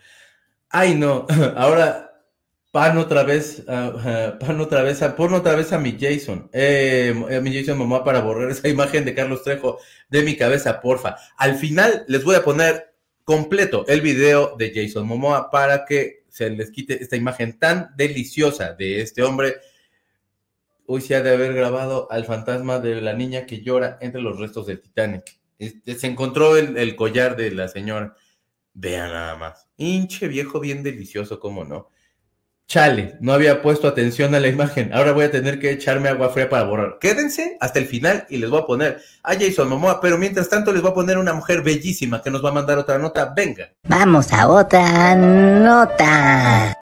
Ay, no. Ahora pan otra vez, uh, pan otra vez, pon otra vez a mi Jason, eh, a mi Jason mamá para borrar esa imagen de Carlos Trejo de mi cabeza, porfa. Al final les voy a poner completo el video de Jason Momoa para que se les quite esta imagen tan deliciosa de este hombre. Hoy se ha de haber grabado al fantasma de la niña que llora entre los restos del Titanic. Este, se encontró el, collar de la señora. Vean nada más. Hinche viejo bien delicioso, ¿cómo no? Chale, no había puesto atención a la imagen. Ahora voy a tener que echarme agua fría para borrar. Quédense hasta el final y les voy a poner a Jason Momoa, pero mientras tanto les voy a poner una mujer bellísima que nos va a mandar otra nota. Venga. Vamos a otra nota.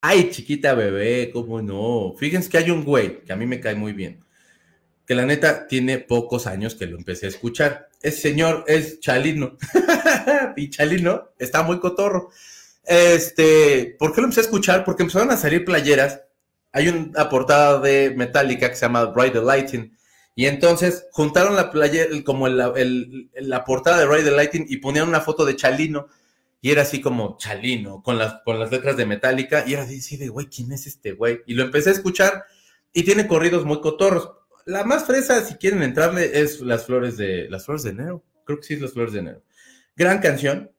Ay, chiquita bebé, ¿cómo no? Fíjense que hay un güey que a mí me cae muy bien que la neta tiene pocos años que lo empecé a escuchar. Ese señor es Chalino. y Chalino está muy cotorro. Este, ¿por qué lo empecé a escuchar? Porque empezaron a salir playeras. Hay una portada de Metallica que se llama Ride the Lighting. Y entonces juntaron la playera, como la portada de Ride the Lighting y ponían una foto de Chalino. Y era así como Chalino, con las, con las letras de Metallica. Y era así de, güey, ¿quién es este güey? Y lo empecé a escuchar y tiene corridos muy cotorros. La más fresa, si quieren entrarle, es Las Flores de, Las Flores de Enero. Creo que sí es Las Flores de Enero. Gran canción,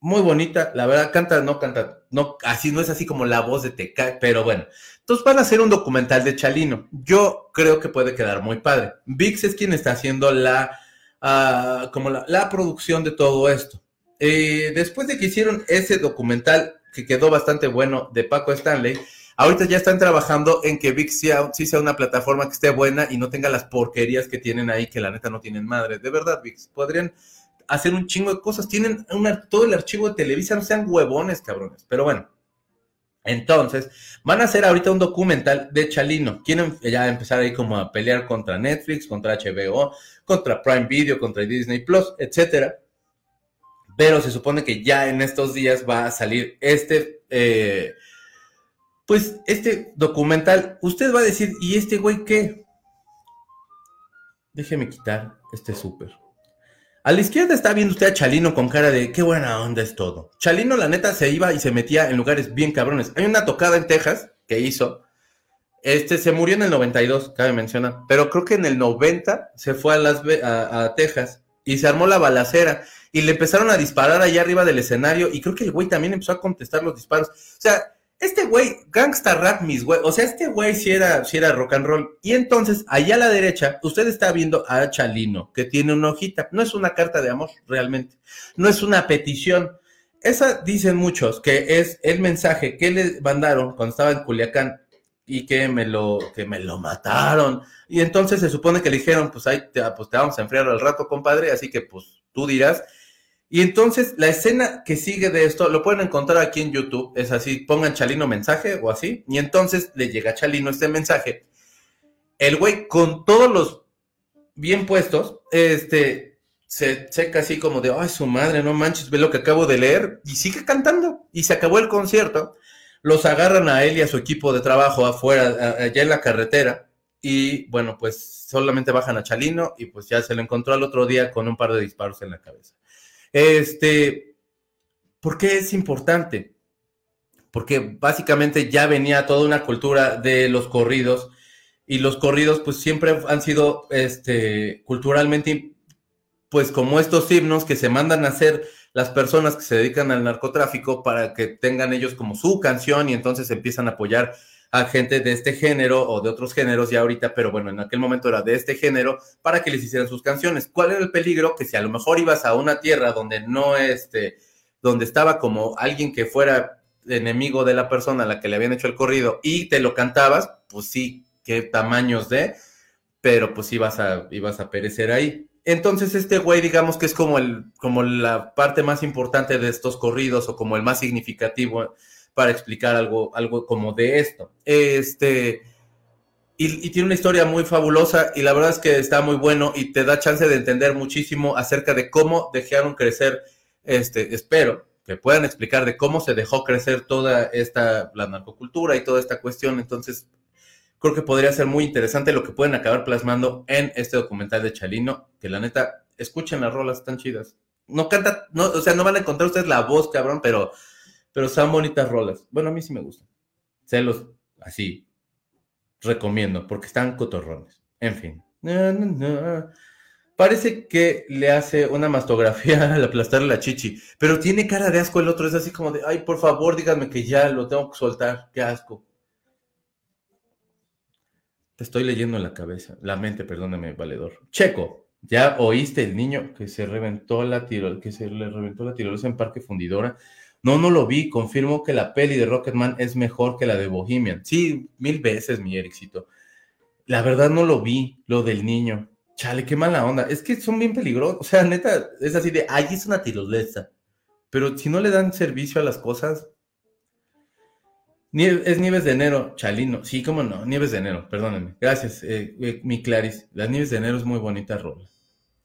muy bonita, la verdad, canta, no canta, no, así no es así como la voz de Teca, pero bueno. Entonces van a hacer un documental de Chalino. Yo creo que puede quedar muy padre. VIX es quien está haciendo la, ah, como la, producción de todo esto. Eh, después de que hicieron ese documental que quedó bastante bueno de Paco Stanley, ahorita ya están trabajando en que VIX sea, sí sea una plataforma que esté buena y no tenga las porquerías que tienen ahí, que la neta no tienen madre. De verdad, VIX, podrían hacer un chingo de cosas. Tienen todo el archivo de Televisa, no sean huevones, cabrones. Pero bueno. Entonces, van a hacer ahorita un documental de Chalino. Quieren ya empezar ahí como a pelear contra Netflix, contra HBO, contra Prime Video, contra Disney Plus, etcétera. Pero se supone que ya en estos días va a salir este, eh, pues este documental. Usted va a decir, ¿y este güey qué? Déjeme quitar este súper. A la izquierda está viendo usted a Chalino con cara de qué buena onda es todo. Chalino, la neta, se iba y se metía en lugares bien cabrones. Hay una tocada en Texas que hizo. Este se murió en el 92, cabe mencionar. Pero creo que en el 90 se fue a, Las, a, Texas y se armó la balacera. Y le empezaron a disparar allá arriba del escenario. Y creo que el güey también empezó a contestar los disparos. O sea, este güey, gangsta rap, mis güey, o sea, este güey sí era, sí era rock and roll. Y entonces, allá a la derecha, usted está viendo a Chalino, que tiene una hojita. No es una carta de amor, realmente. No es una petición. Esa dicen muchos que es el mensaje que le mandaron cuando estaba en Culiacán y que me lo, que me lo mataron. Y entonces se supone que le dijeron, pues ahí pues te vamos a enfriar al rato, compadre, así que pues tú dirás. Y entonces la escena que sigue de esto lo pueden encontrar aquí en YouTube. Es así, pongan Chalino mensaje o así. Y entonces le llega a Chalino este mensaje. El güey con todos los bien puestos, este, se seca así como de, ay, su madre, no manches, ve lo que acabo de leer. Y sigue cantando. Y se acabó el concierto. Los agarran a él y a su equipo de trabajo afuera, allá en la carretera. Y bueno, pues solamente bajan a Chalino y pues ya se lo encontró al otro día con un par de disparos en la cabeza. Este, ¿por qué es importante? Porque básicamente ya venía toda una cultura de los corridos y los corridos pues siempre han sido este, culturalmente pues como estos himnos que se mandan a hacer las personas que se dedican al narcotráfico para que tengan ellos como su canción y entonces empiezan a apoyar a gente de este género o de otros géneros ya ahorita, pero bueno, en aquel momento era de este género para que les hicieran sus canciones. ¿Cuál era el peligro? Que si a lo mejor ibas a una tierra donde no este, donde estaba como alguien que fuera enemigo de la persona a la que le habían hecho el corrido y te lo cantabas, pues sí, qué tamaños de, pero pues ibas a, ibas a perecer ahí. Entonces este güey, digamos que es como el, como la parte más importante de estos corridos o como el más significativo para explicar algo, algo como de esto. Este, y, tiene una historia muy fabulosa y la verdad es que está muy bueno y te da chance de entender muchísimo acerca de cómo dejaron crecer, este, espero que puedan explicar de cómo se dejó crecer toda esta, la narcocultura y toda esta cuestión. Entonces, creo que podría ser muy interesante lo que pueden acabar plasmando en este documental de Chalino, que la neta, escuchen las rolas, tan chidas. No canta, no, o sea, no van a encontrar ustedes la voz, cabrón, pero pero son bonitas rolas. Bueno, a mí sí me gustan. Se los así recomiendo porque están cotorrones. En fin. Parece que le hace una mastografía al aplastarle la chichi, pero tiene cara de asco el otro. Es así como de, ay, por favor, díganme que ya lo tengo que soltar. Qué asco. Te estoy leyendo en la cabeza, la mente, perdóname, valedor. Checo, ¿ya oíste el niño que se reventó la tirol, que se le reventó la tirolesa en Parque Fundidora? No, no lo vi. Confirmo que la peli de Rocketman es mejor que la de Bohemian. Sí, mil veces, mi Ericito. La verdad no lo vi, lo del niño. Chale, qué mala onda. Es que son bien peligrosos. O sea, neta, es así de, ay, es una tirolesa. Pero si no le dan servicio a las cosas. es Nieves de enero, Chalino. Sí, cómo no, Nieves de enero, perdónenme. Gracias, eh, eh, mi Claris. Las Nieves de enero es muy bonita rola.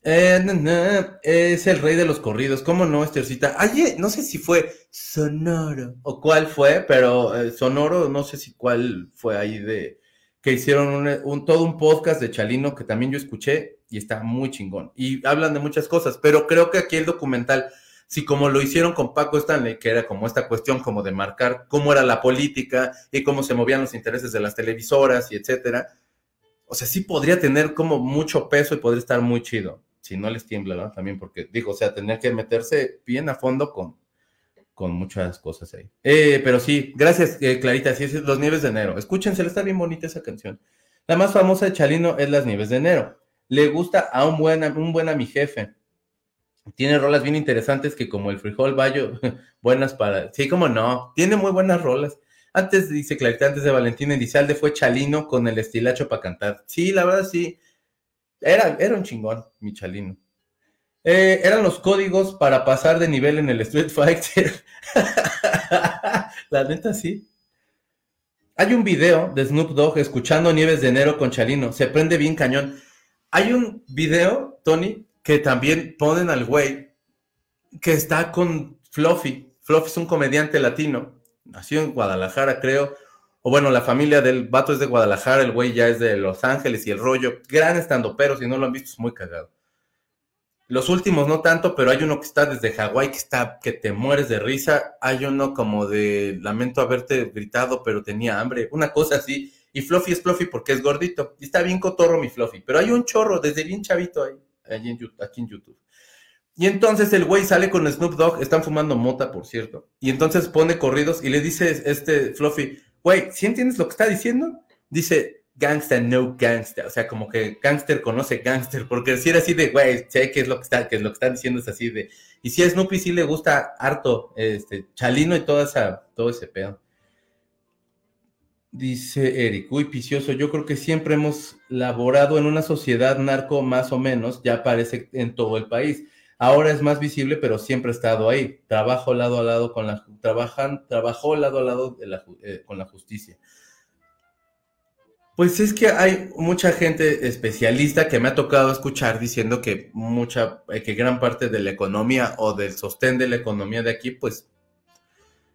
Eh, es el rey de los corridos. ¿Cómo no, Estercita? Ayer, no sé si fue Sonoro o cuál fue, pero eh, Sonoro, no sé si cuál fue ahí de que hicieron un, todo un podcast de Chalino que también yo escuché y está muy chingón. Y hablan de muchas cosas, pero creo que aquí el documental, si como lo hicieron con Paco Stanley, que era como esta cuestión como de marcar cómo era la política y cómo se movían los intereses de las televisoras y etcétera, o sea, sí podría tener como mucho peso y podría estar muy chido si no les tiembla, ¿no? También porque, digo, o sea, tener que meterse bien a fondo con, con muchas cosas ahí. Eh, pero sí, gracias, eh, Clarita, así es Los Nieves de Enero. Escúchensela, está bien bonita esa canción. La más famosa de Chalino es Las Nieves de Enero. Le gusta a un buen, un mi jefe. Tiene rolas bien interesantes que como el frijol bayo, buenas para... Sí, como no, tiene muy buenas rolas. Antes, dice Clarita, antes de Valentina Elizalde fue Chalino con el estilacho para cantar. Sí, la verdad sí. Era, era un chingón, Michalino. Eh, eran los códigos para pasar de nivel en el Street Fighter. La neta, sí. Hay un video de Snoop Dogg escuchando Nieves de Enero con Chalino. Se prende bien cañón. Hay un video, Tony, que también ponen al güey que está con Fluffy. Fluffy es un comediante latino. Nació en Guadalajara, creo o bueno, la familia del vato es de Guadalajara, el güey ya es de Los Ángeles y el rollo, gran estando, pero si no lo han visto es muy cagado. Los últimos no tanto, pero hay uno que está desde Hawái que está que te mueres de risa. Hay uno como de lamento haberte gritado, pero tenía hambre, una cosa así. Y Fluffy es Fluffy porque es gordito. Y está bien cotorro mi Fluffy, pero hay un chorro desde bien chavito ahí, en, aquí en YouTube. Y entonces el güey sale con Snoop Dogg, están fumando mota, por cierto. Y entonces pone corridos y le dice este Fluffy, Güey, ¿sí entiendes lo que está diciendo? Dice gangster, no gangster. O sea, como que gangster conoce gangster, porque si era así de, güey, sé qué es lo que está, que es lo que están diciendo es así de. Y si a Snoopy sí le gusta harto, este, Chalino y toda esa, todo ese pedo. Dice Eric, uy, picioso, yo creo que siempre hemos laborado en una sociedad narco más o menos, ya aparece en todo el país. Ahora es más visible, pero siempre ha estado ahí. Trabajo lado a lado con la trabajan, trabajó lado a lado eh, con la justicia. Pues es que hay mucha gente especialista que me ha tocado escuchar diciendo que mucha, eh, que gran parte de la economía o del sostén de la economía de aquí, pues,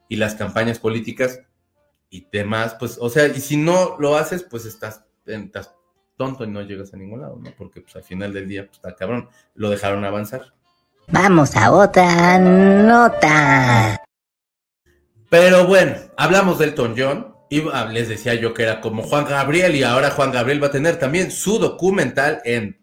y las campañas políticas y demás, pues, o sea, y si no lo haces, pues estás, estás tonto y no llegas a ningún lado, ¿no? Porque pues al final del día, pues está cabrón, lo dejaron avanzar. Vamos a otra nota. Pero bueno, hablamos del John y ah, les decía yo que era como Juan Gabriel y ahora Juan Gabriel va a tener también su documental en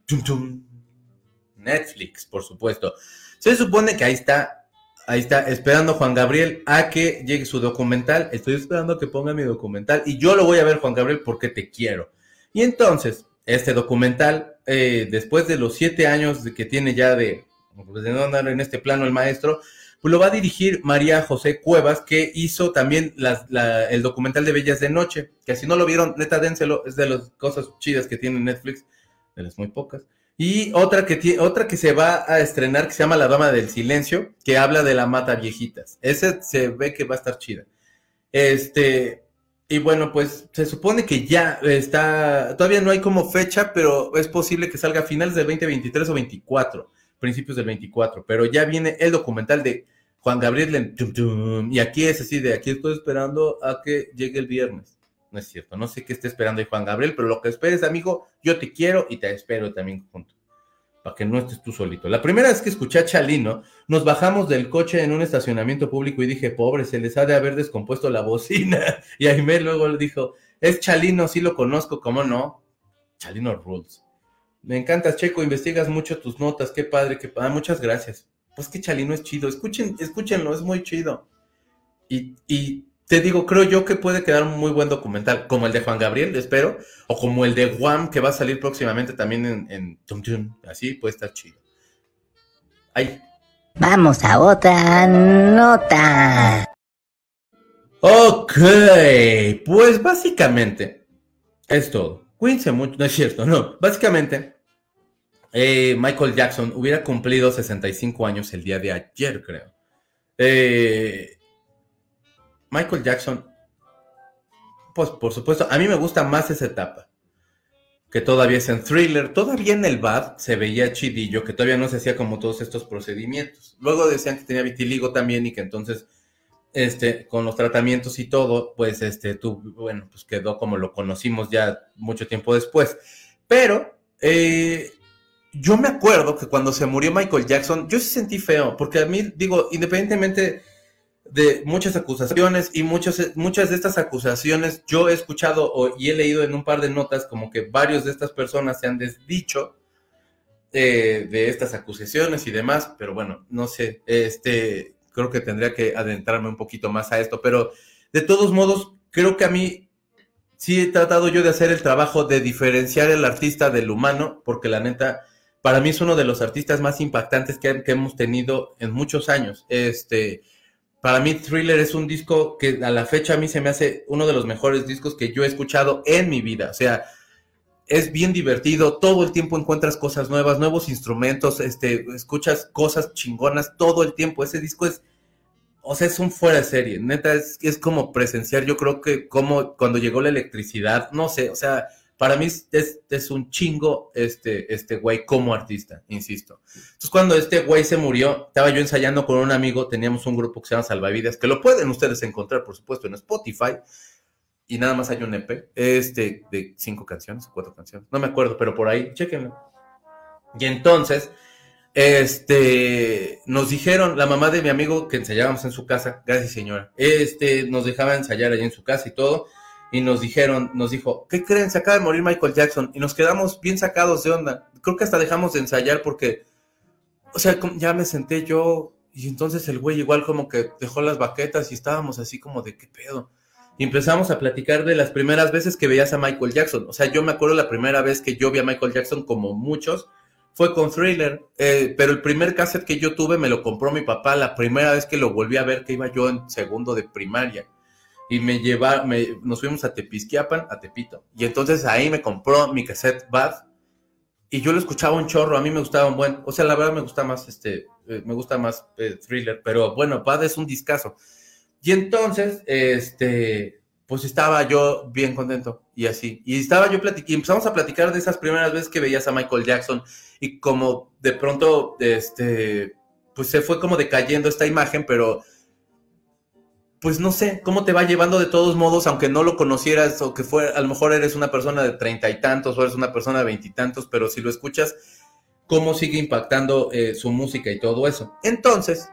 Netflix, por supuesto. Se supone que ahí está, ahí está, esperando Juan Gabriel a que llegue su documental. Estoy esperando que ponga mi documental y yo lo voy a ver, Juan Gabriel, porque te quiero. Y entonces, este documental, eh, después de los siete años que tiene ya de de no andar en este plano el maestro, pues lo va a dirigir María José Cuevas, que hizo también el documental de Bellas de Noche, que si no lo vieron, neta, dénselo, es de las cosas chidas que tiene Netflix, de las muy pocas. Y otra que, otra que se va a estrenar, que se llama La Dama del Silencio, que habla de la mata viejitas. Ese se ve que va a estar chida. Este, y bueno, pues se supone que ya está, todavía no hay como fecha, pero es posible que salga a finales de 2023 o 24 principios del 24, pero ya viene el documental de Juan Gabriel y aquí es así de aquí estoy esperando a que llegue el viernes. No es cierto, no sé qué esté esperando ahí Juan Gabriel, pero lo que esperes, amigo, yo te quiero y te espero también junto, para que no estés tú solito. La primera vez que escuché a Chalino, nos bajamos del coche en un estacionamiento público y dije, pobre, se les ha de haber descompuesto la bocina. Y Aime luego le dijo, es Chalino, sí lo conozco, ¿cómo no? Chalino Rules. Me encantas, Checo, investigas mucho tus notas, qué padre, qué padre. Muchas gracias. Pues que Chalino es chido, escuchen, escúchenlo, es muy chido. Y, y te digo, creo yo que puede quedar un muy buen documental, como el de Juan Gabriel, espero, o como el de Guam, que va a salir próximamente también en, en Tum Tum. Así puede estar chido. Ahí. Vamos a otra nota. Ok, pues básicamente es todo. Cuídense mucho, no es cierto, no. Básicamente, eh, Michael Jackson hubiera cumplido 65 años el día de ayer, creo. Eh, Michael Jackson Pues por supuesto, a mí me gusta más esa etapa. Que todavía es en thriller, todavía en el BAD se veía chidillo, que todavía no se hacía como todos estos procedimientos. Luego decían que tenía vitiligo también y que entonces, este, con los tratamientos y todo, pues este, tú, bueno, pues quedó como lo conocimos ya mucho tiempo después. Pero, eh, yo me acuerdo que cuando se murió Michael Jackson, yo sí sentí feo, porque a mí, digo, independientemente de muchas acusaciones y muchas, muchas de estas acusaciones yo he escuchado y he leído en un par de notas como que varios de estas personas se han desdicho eh, de estas acusaciones y demás, pero bueno, no sé, este, creo que tendría que adentrarme un poquito más a esto, pero de todos modos, creo que a mí sí he tratado yo de hacer el trabajo de diferenciar el artista del humano, porque la neta, para mí es uno de los artistas más impactantes que, hemos tenido en muchos años. Este, para mí Thriller es un disco que a la fecha a mí se me hace uno de los mejores discos que yo he escuchado en mi vida. O sea, es bien divertido, todo el tiempo encuentras cosas nuevas, nuevos instrumentos, este, escuchas cosas chingonas todo el tiempo. Ese disco es, o sea, es un fuera de serie. Neta, es, es como presenciar, yo creo que como cuando llegó la electricidad, no sé, o sea, para mí es, un chingo este, este güey como artista, insisto. Entonces, cuando este güey se murió, estaba yo ensayando con un amigo, teníamos un grupo que se llama Salvavidas, que lo pueden ustedes encontrar, por supuesto, en Spotify. Y nada más hay un EP, este, de cinco canciones, cuatro canciones, no me acuerdo, pero por ahí, chéquenlo. Y entonces, este, nos dijeron, la mamá de mi amigo que ensayábamos en su casa, gracias señora, este, nos dejaba ensayar allí en su casa y todo y nos dijeron, nos dijo, ¿qué creen? Se acaba de morir Michael Jackson y nos quedamos bien sacados de onda. Creo que hasta dejamos de ensayar porque, o sea, ya me senté yo y entonces el güey igual como que dejó las baquetas y estábamos así como de qué pedo. Y empezamos a platicar de las primeras veces que veías a Michael Jackson. O sea, yo me acuerdo la primera vez que yo vi a Michael Jackson como muchos fue con Thriller, eh, pero el primer cassette que yo tuve me lo compró mi papá la primera vez que lo volví a ver que iba yo en segundo de primaria y me lleva, me, nos fuimos a Tepisquiapan, a Tepito. Y entonces ahí me compró mi cassette Bad y yo lo escuchaba un chorro, a mí me gustaba un buen, o sea, la verdad me gusta más este, eh, me gusta más eh, Thriller, pero bueno, Bad es un discazo. Y entonces, este, pues estaba yo bien contento y así. Y estaba yo platicando, y empezamos a platicar de esas primeras veces que veías a Michael Jackson y como de pronto, este, pues se fue como decayendo esta imagen, pero pues no sé, cómo te va llevando de todos modos, aunque no lo conocieras o que fue, a lo mejor eres una persona de treinta y tantos o eres una persona de veintitantos, pero si lo escuchas, cómo sigue impactando eh, su música y todo eso. Entonces,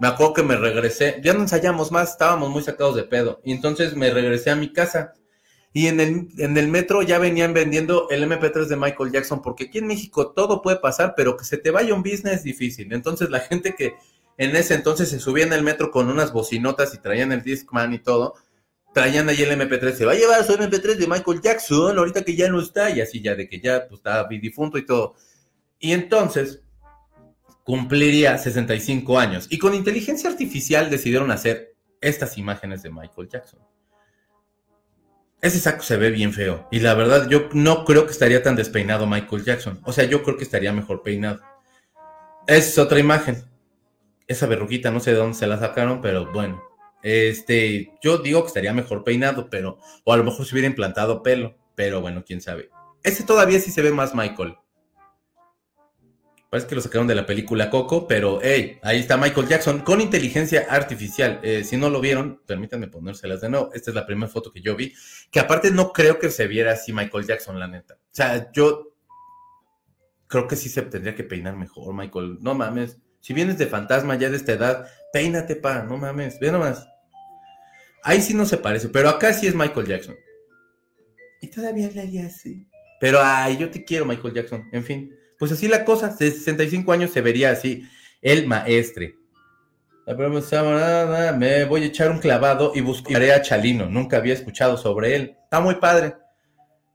me acuerdo que me regresé, ya no ensayamos más, estábamos muy sacados de pedo, y entonces me regresé a mi casa. Y en el, en el metro ya venían vendiendo el MP3 de Michael Jackson, porque aquí en México todo puede pasar, pero que se te vaya un business es difícil. Entonces la gente que en ese entonces se subían al metro con unas bocinotas y traían el Discman y todo. Traían ahí el MP3, se va a llevar su MP3 de Michael Jackson, ahorita que ya no está, y así ya de que ya pues, está difunto y todo. Y entonces cumpliría 65 años. Y con inteligencia artificial decidieron hacer estas imágenes de Michael Jackson. Ese saco se ve bien feo. Y la verdad, yo no creo que estaría tan despeinado Michael Jackson. O sea, yo creo que estaría mejor peinado. Es otra imagen esa verruguita, no sé de dónde se la sacaron, pero bueno. Este, yo digo que estaría mejor peinado, pero, o a lo mejor se hubiera implantado pelo, pero bueno, quién sabe. Ese todavía sí se ve más Michael. Parece que lo sacaron de la película Coco, pero hey, ahí está Michael Jackson con inteligencia artificial. Eh, si no lo vieron, permítanme ponérselas de nuevo. Esta es la primera foto que yo vi, que aparte no creo que se viera así Michael Jackson, la neta. O sea, yo creo que sí se tendría que peinar mejor, Michael. No mames. Si vienes de fantasma ya de esta edad, peínate, pa, no mames, ve nomás. Ahí sí no se parece, pero acá sí es Michael Jackson. Y todavía hablaría así. Pero, ay, yo te quiero, Michael Jackson. En fin, pues así la cosa, de 65 años se vería así, el maestre. Me voy a echar un clavado y buscaré a Chalino. Nunca había escuchado sobre él. Está muy padre.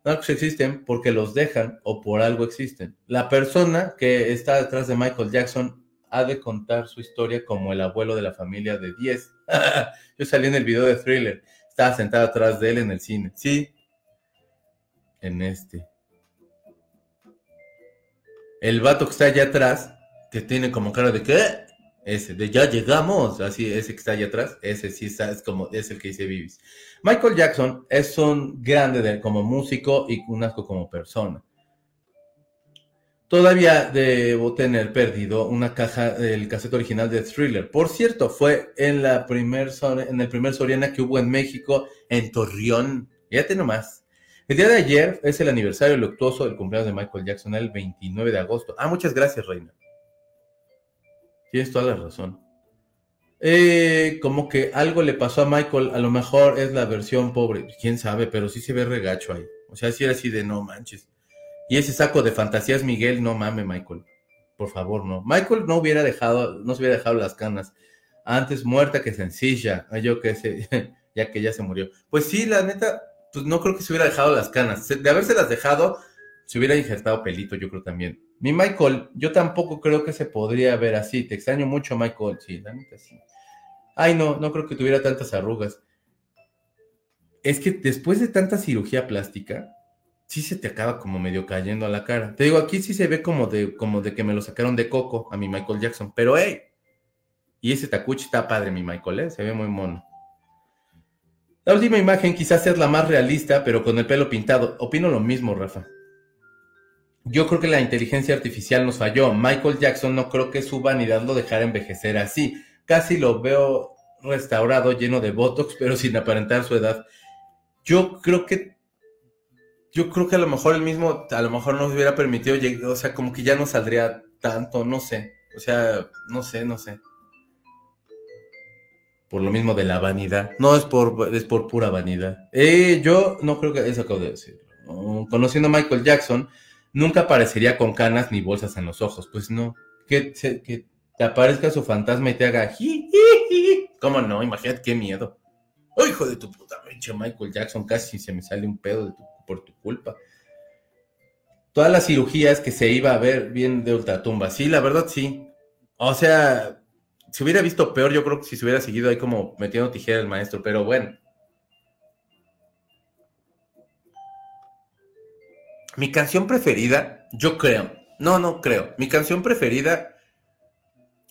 Narcos existen porque los dejan o por algo existen. La persona que está detrás de Michael Jackson ha de contar su historia como el abuelo de la familia de 10. Yo salí en el video de Thriller. Estaba sentado atrás de él en el cine. Sí. En este. El vato que está allá atrás, que tiene como cara de ¿qué? Ese, de ya llegamos, así, ese que está allá atrás, ese sí está, es como, es el que dice Vivis. Michael Jackson es un grande de, como músico y un asco como persona. Todavía debo tener perdido una caja del cassette original de Thriller. Por cierto, fue en, la primer, en el primer Soriana que hubo en México, en Torreón. Fíjate nomás. El día de ayer es el aniversario luctuoso del cumpleaños de Michael Jackson, el 29 de agosto. Ah, muchas gracias, Reina. Tienes toda la razón. Eh, como que algo le pasó a Michael, a lo mejor es la versión pobre, quién sabe, pero sí se ve regacho ahí. O sea, sí era así de no manches. Y ese saco de fantasías Miguel, no mames, Michael. Por favor, no. Michael no hubiera dejado, no se hubiera dejado las canas. Antes muerta que sencilla. Yo que sé, ya que ya se murió. Pues sí, la neta, pues no creo que se hubiera dejado las canas. De haberse las dejado, se hubiera injertado pelito, yo creo también. Mi Michael, yo tampoco creo que se podría ver así. Te extraño mucho, Michael. Sí, la neta sí. Ay, no, no creo que tuviera tantas arrugas. Es que después de tanta cirugía plástica, sí se te acaba como medio cayendo a la cara. Te digo, aquí sí se ve como de, como de que me lo sacaron de coco a mi Michael Jackson. Pero, hey, y ese tacuchi está padre, mi Michael, ¿eh? Se ve muy mono. La última imagen quizás es la más realista, pero con el pelo pintado. Opino lo mismo, Rafa. Yo creo que la inteligencia artificial nos falló. Michael Jackson no creo que su vanidad lo dejara envejecer así. Casi lo veo restaurado, lleno de botox, pero sin aparentar su edad. Yo creo que yo creo que a lo mejor el mismo, a lo mejor nos hubiera permitido, o sea, como que ya no saldría tanto, no sé. O sea, no sé, no sé. Por lo mismo de la vanidad. No es por, es por pura vanidad. Eh, yo no creo que eso acabo de decir. Conociendo a Michael Jackson, nunca aparecería con canas ni bolsas en los ojos. Pues no. Que, que te aparezca su fantasma y te haga ji, ¿Cómo no? Imagínate qué miedo. ¡Oh, hijo de tu puta pinche Michael Jackson! Casi se me sale un pedo por tu culpa. Todas las cirugías que se iba a ver bien de ultratumba. Sí, la verdad sí. O sea, si hubiera visto peor, yo creo que si se hubiera seguido ahí como metiendo tijera el maestro, pero bueno. Mi canción preferida, yo creo, no, no creo, mi canción preferida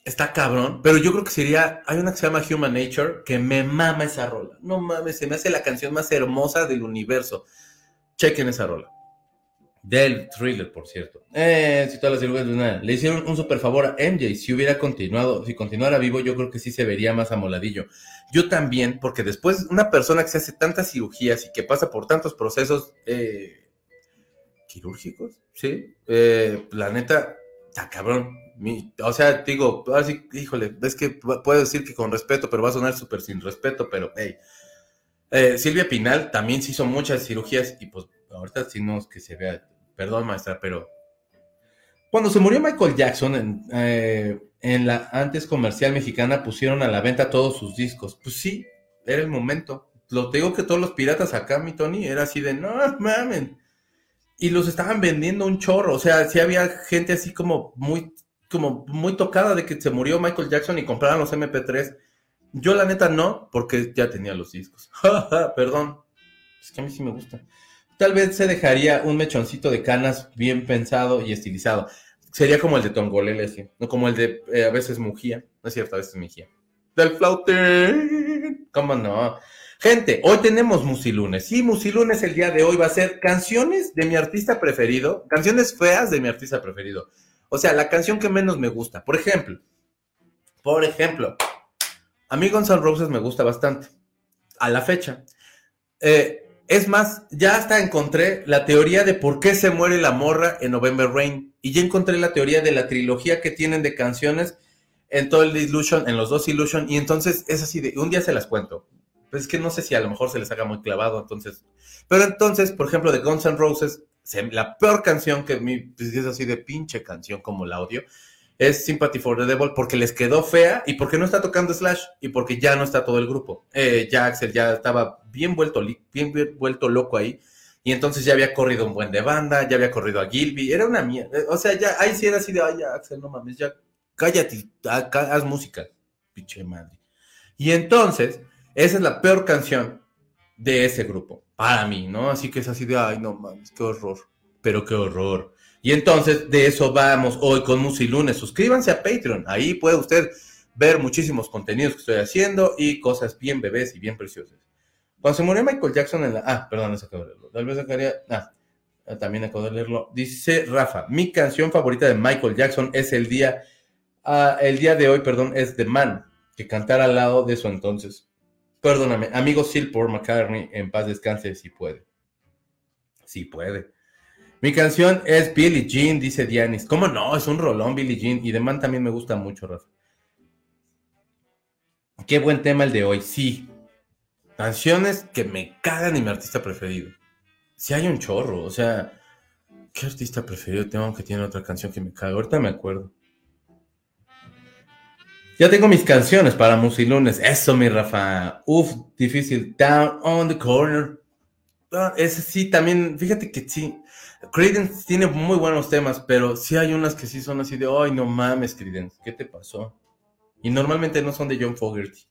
está cabrón, pero yo creo que sería, hay una que se llama Human Nature, que me mama esa rola, no mames, se me hace la canción más hermosa del universo. Chequen esa rola. Del thriller, por cierto. Eh, si todas las de una. Le hicieron un super favor a MJ. Si hubiera continuado, si continuara vivo, yo creo que sí se vería más amoladillo. Yo también, porque después una persona que se hace tantas cirugías y que pasa por tantos procesos eh, quirúrgicos, ¿sí? Eh, la neta, está cabrón. o sea, digo, así, híjole, es que puedo decir que con respeto, pero va a sonar súper sin respeto, pero hey. Eh, Silvia Pinal también se hizo muchas cirugías y pues ahorita sí no es que se vea, perdón maestra, pero cuando se murió Michael Jackson en, eh, la antes comercial mexicana pusieron a la venta todos sus discos. Pues sí, era el momento. Lo digo que todos los piratas acá, mi Tony, era así de, no mamen, y los estaban vendiendo un chorro. O sea, sí había gente así como muy, como muy tocada de que se murió Michael Jackson y compraban los MP3. Yo la neta no, porque ya tenía los discos. Perdón. Es que a mí sí me gusta. Tal vez se dejaría un mechoncito de canas bien pensado y estilizado. Sería como el de Tongolele, sí. No como el de eh, a veces Mujía. No es cierto, a veces Mejía. Del flautín. ¿Cómo no? Gente, hoy tenemos Musilunes. Sí, Musilunes el día de hoy va a ser canciones de mi artista preferido, canciones feas de mi artista preferido. O sea, la canción que menos me gusta. Por ejemplo, por ejemplo, a mí Guns N' Roses me gusta bastante. A la fecha. Eh, es más, ya hasta encontré la teoría de por qué se muere la morra en November Rain. Y ya encontré la teoría de la trilogía que tienen de canciones en todo el Illusion, en los dos Illusion. Y entonces es así de, un día se las cuento. Pues es que no sé si a lo mejor se les haga muy clavado, entonces. Pero entonces, por ejemplo, de Guns N' Roses, la peor canción que mi, pues es así de pinche canción como la odio, es Sympathy for the Devil porque les quedó fea y porque no está tocando Slash y porque ya no está todo el grupo. Eh, ya Axel ya estaba bien vuelto, bien vuelto loco ahí. Y entonces ya había corrido un buen de banda, ya había corrido a Gilby, era una mierda. O sea, ya ahí sí era así de, ay, Axel, no mames, ya cállate, haz música, pinche madre. Y entonces, esa es la peor canción de ese grupo, para mí, ¿no? Así que es así de, ay, no mames, qué horror, pero qué horror. Y entonces de eso vamos hoy con Musilunes. Suscríbanse a Patreon, ahí puede usted ver muchísimos contenidos que estoy haciendo y cosas bien bebés y bien preciosas. Cuando se murió Michael Jackson en la... Ah, perdón, no se acabo de leerlo. Tal vez sacaría... Ah, también acabo de leerlo. Dice Rafa, mi canción favorita de Michael Jackson es el día... Ah, el día de hoy, perdón, es The Man, que cantara al lado de su entonces. Perdóname, amigo Sil por McCartney, en paz descanse si puede. Si puede. Mi canción es Billie Jean, dice Dianis. ¿Cómo no? Es un rolón Billie Jean. Y The Man también me gusta mucho, Rafa. Qué buen tema el de hoy, sí. Canciones que me cagan y mi artista preferido. Si hay un chorro, o sea, ¿qué artista preferido tengo que tiene otra canción que me caga? Ahorita me acuerdo. Ya tengo mis canciones para Musilunes. Eso, mi Rafa. Uf, difícil. Down on the corner. Ah, ese sí, también, fíjate que sí. Credence tiene muy buenos temas, pero sí hay unas que sí son así de, ay, no mames, Credence, ¿qué te pasó? Y normalmente no son de John Fogerty.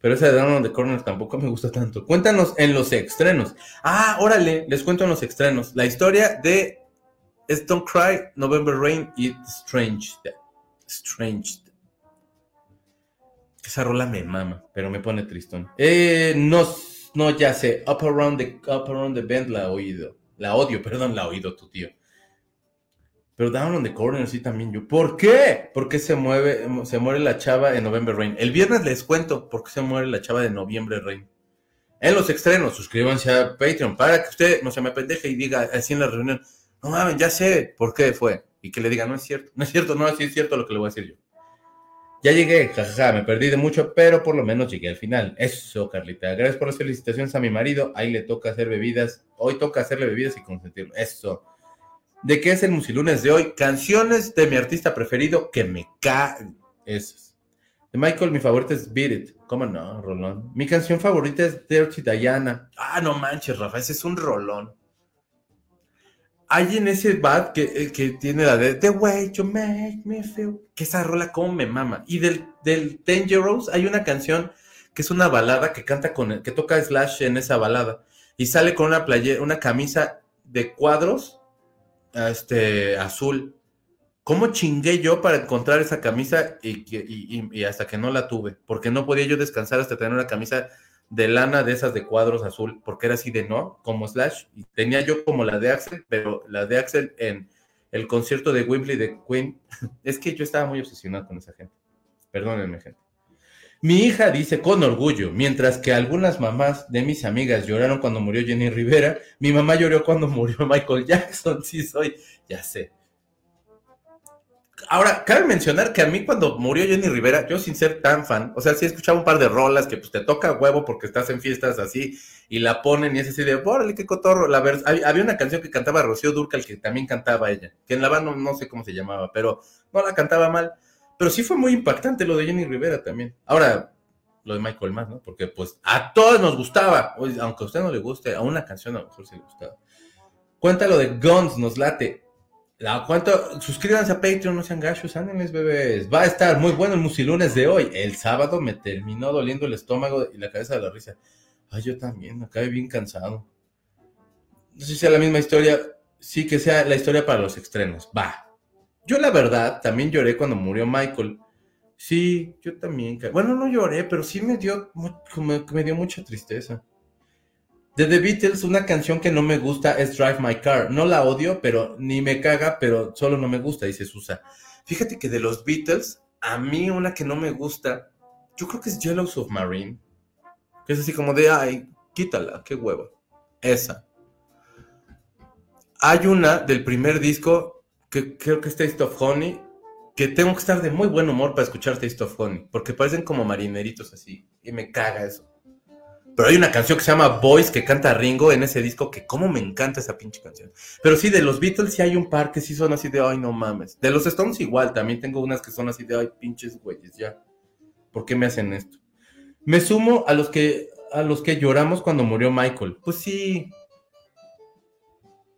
Pero esa de Down on the Corner tampoco me gusta tanto. Cuéntanos en los estrenos. Ah, órale, les cuento en los estrenos. La historia de Stone Cry, November Rain y Strange. Strange. Esa rola me mama, pero me pone tristón. Eh, no, no, ya sé. Up Around the, Up Around the Bend la he oído. La odio, perdón, la oído tu tío. Pero Down on the Corner sí también yo. ¿Por qué? Porque se mueve, se muere la chava en November Rain. El viernes les cuento por qué se muere la chava de Noviembre Rain. En los estrenos, suscríbanse a Patreon para que usted no se me pendeje y diga así en la reunión, no mames, ya sé por qué fue. Y que le diga, no es cierto, no es cierto, no, es cierto lo que le voy a decir yo. Ya llegué, jajaja, me perdí de mucho, pero por lo menos llegué al final. Eso, Carlita. Gracias por las felicitaciones a mi marido. Ahí le toca hacer bebidas. Hoy toca hacerle bebidas y consentirlo. Eso. ¿De qué es el Musilunes de hoy? Canciones de mi artista preferido que me caen. Esas. De Michael, mi favorita es Beat It. ¿Cómo no, Rolón? Mi canción favorita es Dirty Diana. Ah, no manches, Rafa, ese es un rolón. Hay en ese bad que, eh, que tiene la de The Way You Make Me Feel. Que esa rola como me mama. Y del, del Dangerous hay una canción que es una balada que canta con que toca Slash en esa balada. Y sale con una playa, una camisa de cuadros este, azul. ¿Cómo chingué yo para encontrar esa camisa y, hasta que no la tuve? Porque no podía yo descansar hasta tener una camisa de lana de esas de cuadros azul, porque era así de no, como Slash. Y tenía yo como la de Axel, pero la de Axel en el concierto de Wembley de Queen. Es que yo estaba muy obsesionado con esa gente. Perdónenme, gente. Mi hija dice con orgullo, mientras que algunas mamás de mis amigas lloraron cuando murió Jenny Rivera, mi mamá lloró cuando murió Michael Jackson. Sí, soy, ya sé. Ahora, cabe mencionar que a mí cuando murió Jenny Rivera, yo sin ser tan fan, o sea, sí escuchaba un par de rolas que pues te toca huevo porque estás en fiestas así y la ponen y es así de, órale, qué cotorro. La había una canción que cantaba Rocío Durcal que también cantaba ella, que en la banda no sé cómo se llamaba, pero no la cantaba mal. Pero sí fue muy impactante lo de Jenny Rivera también. Ahora, lo de Michael más, ¿no? Porque pues a todos nos gustaba. Aunque a usted no le guste, a una canción a lo mejor sí le gustaba. Cuéntalo de Guns, nos late. La cuento, suscríbanse a Patreon, no sean gachos, ándenles bebés. Va a estar muy bueno el musilunes de hoy. El sábado me terminó doliendo el estómago y la cabeza de la risa. Ay, yo también, me acabé bien cansado. No sé si sea la misma historia. Sí que sea la historia para los extremos. Va, yo la verdad también lloré cuando murió Michael. Sí, yo también. Bueno, no lloré, pero sí me dio, me, dio mucha tristeza. De The Beatles, una canción que no me gusta es Drive My Car. No la odio, pero ni me caga, pero solo no me gusta, dice Susa. Fíjate que de los Beatles, a mí una que no me gusta, yo creo que es Yellow Submarine. Que es así como de, ay, quítala, qué huevo. Esa. Hay una del primer disco que creo que es Taste of Honey, que tengo que estar de muy buen humor para escuchar Taste of Honey, porque parecen como marineritos así, y me caga eso. Pero hay una canción que se llama Boys que canta Ringo en ese disco que como me encanta esa pinche canción. Pero sí, de los Beatles sí hay un par que sí son así de, ay, no mames. De los Stones igual, también tengo unas que son así de, ay, pinches güeyes, ya. ¿Por qué me hacen esto? Me sumo a los que, a los que lloramos cuando murió Michael. Pues sí.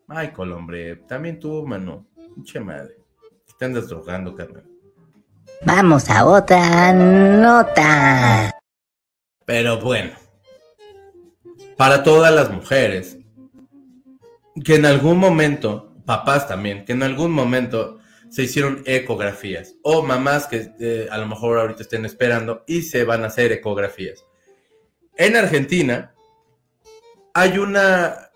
Michael, hombre, también tú, mano. Pinche madre. Te andas drogando, carnal. Vamos a otra nota. Pero bueno. Para todas las mujeres que en algún momento, papás también, que en algún momento se hicieron ecografías. O mamás que eh, a lo mejor ahorita estén esperando y se van a hacer ecografías. En Argentina hay una...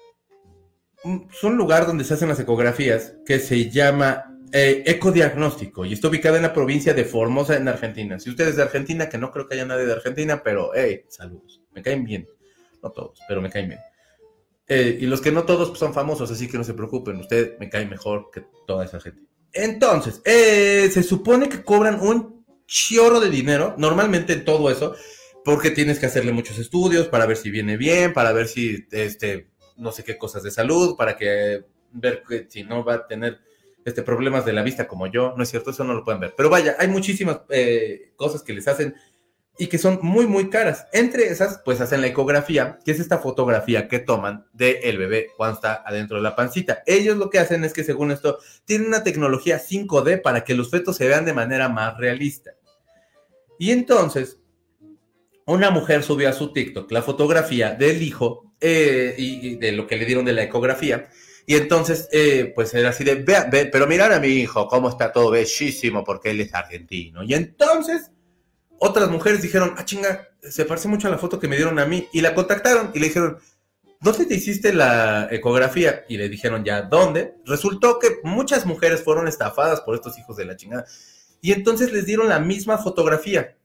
Es un lugar donde se hacen las ecografías que se llama eh, ecodiagnóstico y está ubicado en la provincia de Formosa, en Argentina. Si ustedes de Argentina, que no creo que haya nadie de Argentina, pero hey, saludos. Me caen bien. No todos, pero me caen bien. Eh, y los que no todos pues, son famosos, así que no se preocupen. Usted me cae mejor que toda esa gente. Entonces, eh, se supone que cobran un chorro de dinero, normalmente en todo eso, porque tienes que hacerle muchos estudios para ver si viene bien, para ver si, este, no sé qué cosas de salud, para que ver si no va a tener este, problemas de la vista como yo, ¿no es cierto? Eso no lo pueden ver. Pero vaya, hay muchísimas eh, cosas que les hacen y que son muy, muy caras. Entre esas, pues hacen la ecografía, que es esta fotografía que toman del bebé cuando está adentro de la pancita. Ellos lo que hacen es que, según esto, tienen una tecnología 5D para que los fetos se vean de manera más realista. Y entonces, una mujer subió a su TikTok la fotografía del hijo eh, y, de lo que le dieron de la ecografía. Y entonces, eh, pues era así de, ve, pero mirar a mi hijo, cómo está todo bellísimo porque él es argentino. Y entonces otras mujeres dijeron, ah, chinga, se parece mucho a la foto que me dieron a mí. Y la contactaron y le dijeron, ¿dónde te hiciste la ecografía? Y le dijeron, ya, ¿dónde? Resultó que muchas mujeres fueron estafadas por estos hijos de la chingada. Y entonces les dieron la misma fotografía.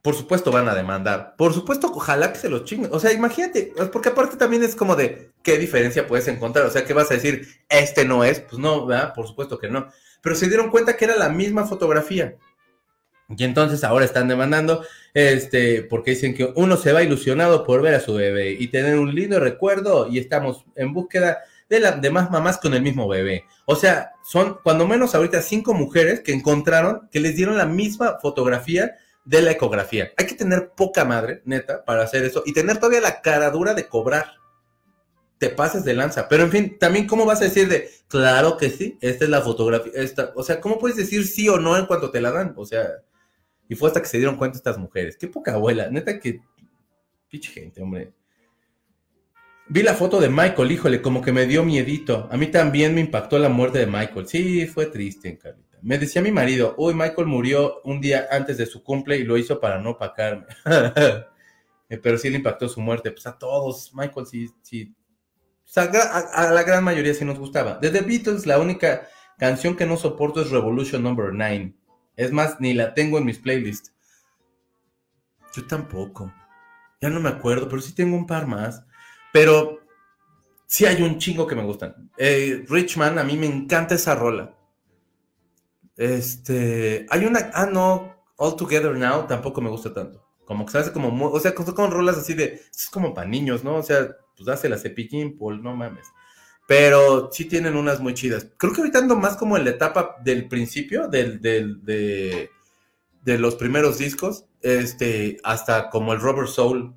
Por supuesto van a demandar. Por supuesto, ojalá que se los chinguen. O sea, imagínate, porque aparte también es como de, ¿qué diferencia puedes encontrar? O sea, ¿qué vas a decir? Este no es. Pues no, ¿verdad? Por supuesto que no. Pero se dieron cuenta que era la misma fotografía. Y entonces ahora están demandando, este, porque dicen que uno se va ilusionado por ver a su bebé y tener un lindo recuerdo y estamos en búsqueda de, la, de más mamás con el mismo bebé. O sea, son cuando menos ahorita cinco mujeres que encontraron que les dieron la misma fotografía de la ecografía. Hay que tener poca madre, neta, para hacer eso y tener todavía la cara dura de cobrar. Te pases de lanza. Pero en fin, también, ¿cómo vas a decir de, claro que sí, esta es la fotografía? Esta, o sea, ¿cómo puedes decir sí o no en cuanto te la dan? O sea, y fue hasta que se dieron cuenta estas mujeres. Qué poca abuela. Neta que. Pinche gente, hombre. Vi la foto de Michael, híjole, como que me dio miedito. A mí también me impactó la muerte de Michael. Sí, fue triste, Carlita. Me decía mi marido, uy, Michael murió un día antes de su cumple y lo hizo para no opacarme. Eh, pero sí le impactó su muerte. Pues a todos, Michael sí, sí. a, la gran mayoría sí nos gustaba. De The Beatles, la única canción que no soporto es Revolution Number 9. Es más, ni la tengo en mis playlists. Yo tampoco. Ya no me acuerdo, pero sí tengo un par más. Pero sí hay un chingo que me gustan. Eh, Richman, a mí me encanta esa rola. Este, hay una, ah, no, All Together Now tampoco me gusta tanto. Como que se hace como, o sea, con, rolas así de, es como para niños, ¿no? O sea, pues hace la cepillín, Paul, no mames. Pero sí tienen unas muy chidas. Creo que ahorita ando más como en la etapa del principio, del, del, de, los primeros discos, este, hasta como el Rubber Soul,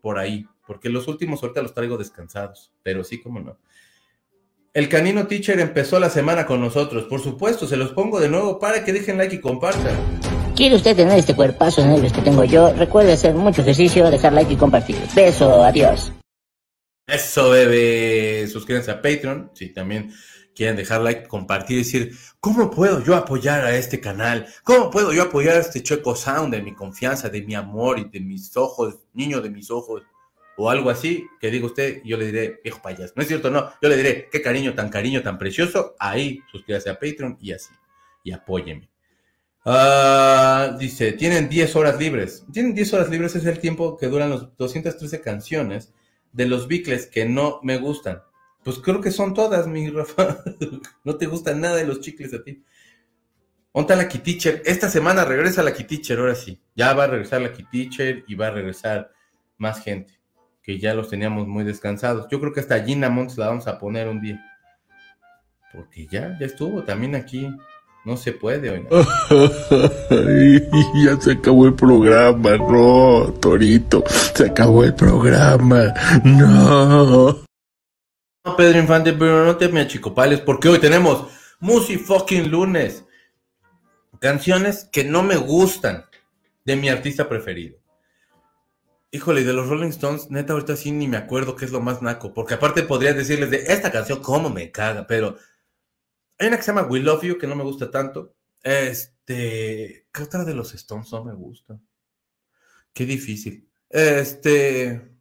por ahí. Porque los últimos ahorita los traigo descansados, pero sí como no. El Canino Teacher empezó la semana con nosotros. Por supuesto, se los pongo de nuevo para que dejen like y compartan. ¿Quiere usted tener este cuerpazo en el que tengo yo? Recuerde hacer mucho ejercicio, dejar like y compartir. Beso, adiós. Eso, bebé. Suscríbanse a Patreon. Si también quieren dejar like, compartir y decir, ¿cómo puedo yo apoyar a este canal? ¿Cómo puedo yo apoyar a este Chueco Sound de mi confianza, de mi amor y de mis ojos, niño de mis ojos? O algo así, que diga usted, yo le diré, viejo payaso. No es cierto, no. Yo le diré, qué cariño tan cariño, tan precioso. Ahí, suscríbase a Patreon y así. Y apóyeme. Ah, dice, tienen 10 horas libres. Tienen 10 horas libres, es el tiempo que duran los 213 canciones de los bicles que no me gustan. Pues creo que son todas, mi Rafa. no te gustan nada de los chicles a ti. ¿Dónde la Kiteacher? Esta semana regresa la Kiteacher, ahora sí. Ya va a regresar la Kiteacher y va a regresar más gente. Que ya los teníamos muy descansados. Yo creo que hasta Gina Montes la vamos a poner un día. Porque ya, ya estuvo también aquí no se puede hoy. ya se acabó el programa, no, Torito. Se acabó el programa, no. No, Pedro Infante, pero no te me achicopales, porque hoy tenemos Musi fucking lunes. Canciones que no me gustan de mi artista preferido. Híjole, de los Rolling Stones, neta, ahorita sí ni me acuerdo qué es lo más naco, porque aparte podría decirles de esta canción, cómo me caga, pero Hay una que se llama We Love You que no me gusta tanto. Este, ¿qué otra de los Stones no me gusta? Qué difícil. Este,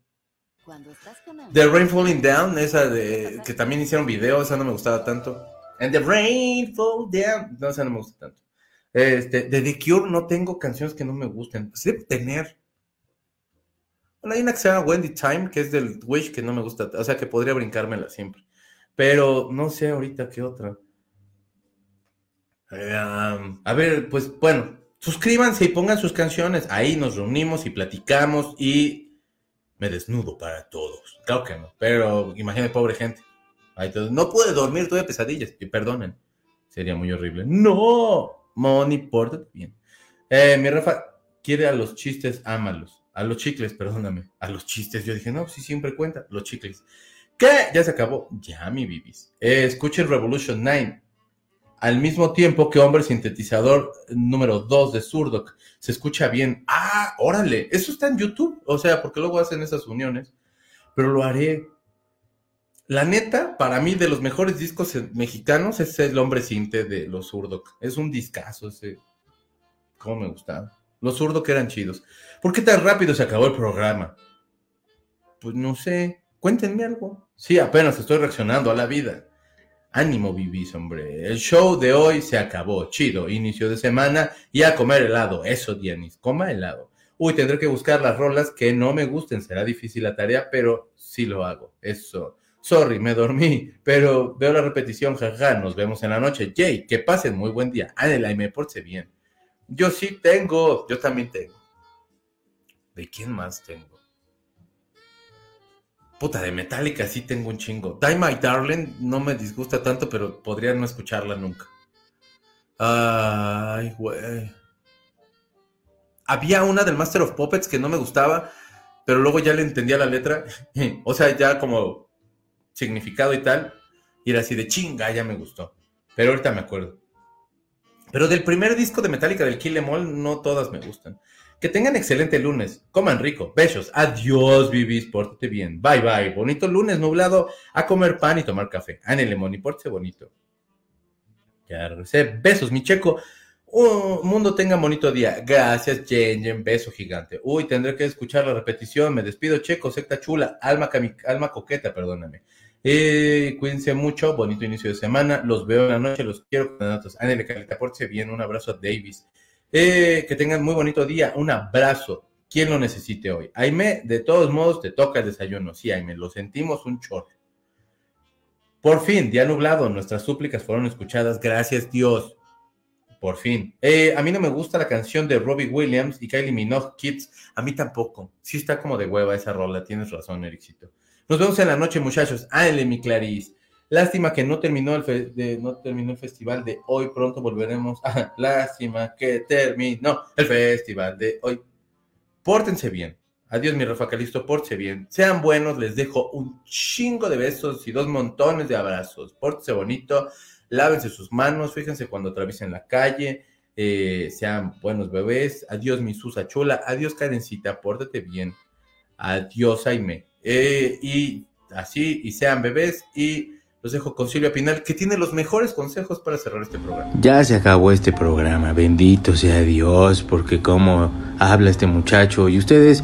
The Rain Falling Down, esa de que también hicieron video, esa no me gustaba tanto. And the Rain Fall Down, no, esa no me gusta tanto. Este, de The Cure no tengo canciones que no me gusten. Sí tener. Bueno, hay una que se llama Wendy Time, que es del Wish, que no me gusta, o sea que podría brincármela siempre. Pero no sé ahorita qué otra. A ver, pues bueno, suscríbanse y pongan sus canciones. Ahí nos reunimos y platicamos y me desnudo para todos. Claro que no, pero imagínate, pobre gente. no pude dormir, tuve pesadillas. Y perdonen, sería muy horrible. No, Moni, pórtate bien. Eh, mi Rafa quiere a los chistes, ámalos. A los chicles, perdóname. A los chistes. Yo dije, no, sí, siempre cuenta. Los chicles. ¿Qué? Ya se acabó. Ya, mi bibis. Eh, escuchen Revolution 9 al mismo tiempo que Hombre Sintetizador número 2 de Surdoc. Se escucha bien. Ah, órale, eso está en YouTube. O sea, porque luego hacen esas uniones. Pero lo haré. La neta, para mí, de los mejores discos mexicanos es el Hombre Sinte de los Surdoc. Es un discazo ese. ¿Cómo me gustaba? Los Surdoc eran chidos. ¿Por qué tan rápido se acabó el programa? Pues no sé. Cuéntenme algo. Sí, apenas estoy reaccionando a la vida. Ánimo, Vivis, hombre. El show de hoy se acabó. Chido. Inicio de semana y a comer helado. Eso, Dianis. Coma helado. Uy, tendré que buscar las rolas que no me gusten. Será difícil la tarea, pero sí lo hago. Eso. Sorry, me dormí, pero veo la repetición, jaja. Nos vemos en la noche. Jay, que pasen muy buen día. Ánela y me porte bien. Yo sí tengo. Yo también tengo. ¿De quién más tengo? Puta, de Metallica sí tengo un chingo. Die My Darling no me disgusta tanto, pero podría no escucharla nunca. Ay, güey. Había una del Master of Puppets que no me gustaba, pero luego ya le entendía la letra. o sea, ya como significado y tal. Y era así de chinga, ya me gustó. Pero ahorita me acuerdo. Pero del primer disco de Metallica del Kill Em All, no todas me gustan. Que tengan excelente lunes. Coman rico. Besos. Adiós, Vivis. Pórtate bien. Bye, bye. Bonito lunes nublado. A comer pan y tomar café. Ánele, Moni. Pórtese bonito. Ya. Besos, mi checo. Un mundo tenga bonito día. Gracias, Jen, Beso gigante. Uy, tendré que escuchar la repetición. Me despido, checo. Secta chula. Alma, alma coqueta, perdóname. Eh, cuídense mucho. Bonito inicio de semana. Los veo en la noche. Los quiero con datos. Ánele, calita. Pórtese bien. Un abrazo a Davis. Eh, que tengan muy bonito día. Un abrazo. ¿Quién lo necesite hoy? Aime, de todos modos, te toca el desayuno. Sí, Aime, lo sentimos un chorro. Por fin, día nublado, nuestras súplicas fueron escuchadas. Gracias, Dios. Por fin. Eh, a mí no me gusta la canción de Robbie Williams y Kylie Minogue, Kids. A mí tampoco. Sí está como de hueva esa rola. Tienes razón, Ericito. Nos vemos en la noche, muchachos. Ándale, mi Clarice. Lástima que no terminó el, no terminó el festival de hoy. Pronto volveremos. lástima que terminó el festival de hoy. Pórtense bien. Adiós, mi Rafa Calisto. Pórtense bien. Sean buenos. Les dejo un chingo de besos y dos montones de abrazos. Pórtense bonito. Lávense sus manos. Fíjense cuando atraviesen la calle. Eh, sean buenos bebés. Adiós, mi Susa Chula. Adiós, Karencita. Pórtate bien. Adiós, Aime. Eh, y así, y sean bebés. Y los dejo con Silvia Pinal, que tiene los mejores consejos para cerrar este programa. Ya se acabó este programa, bendito sea Dios, porque como habla este muchacho y ustedes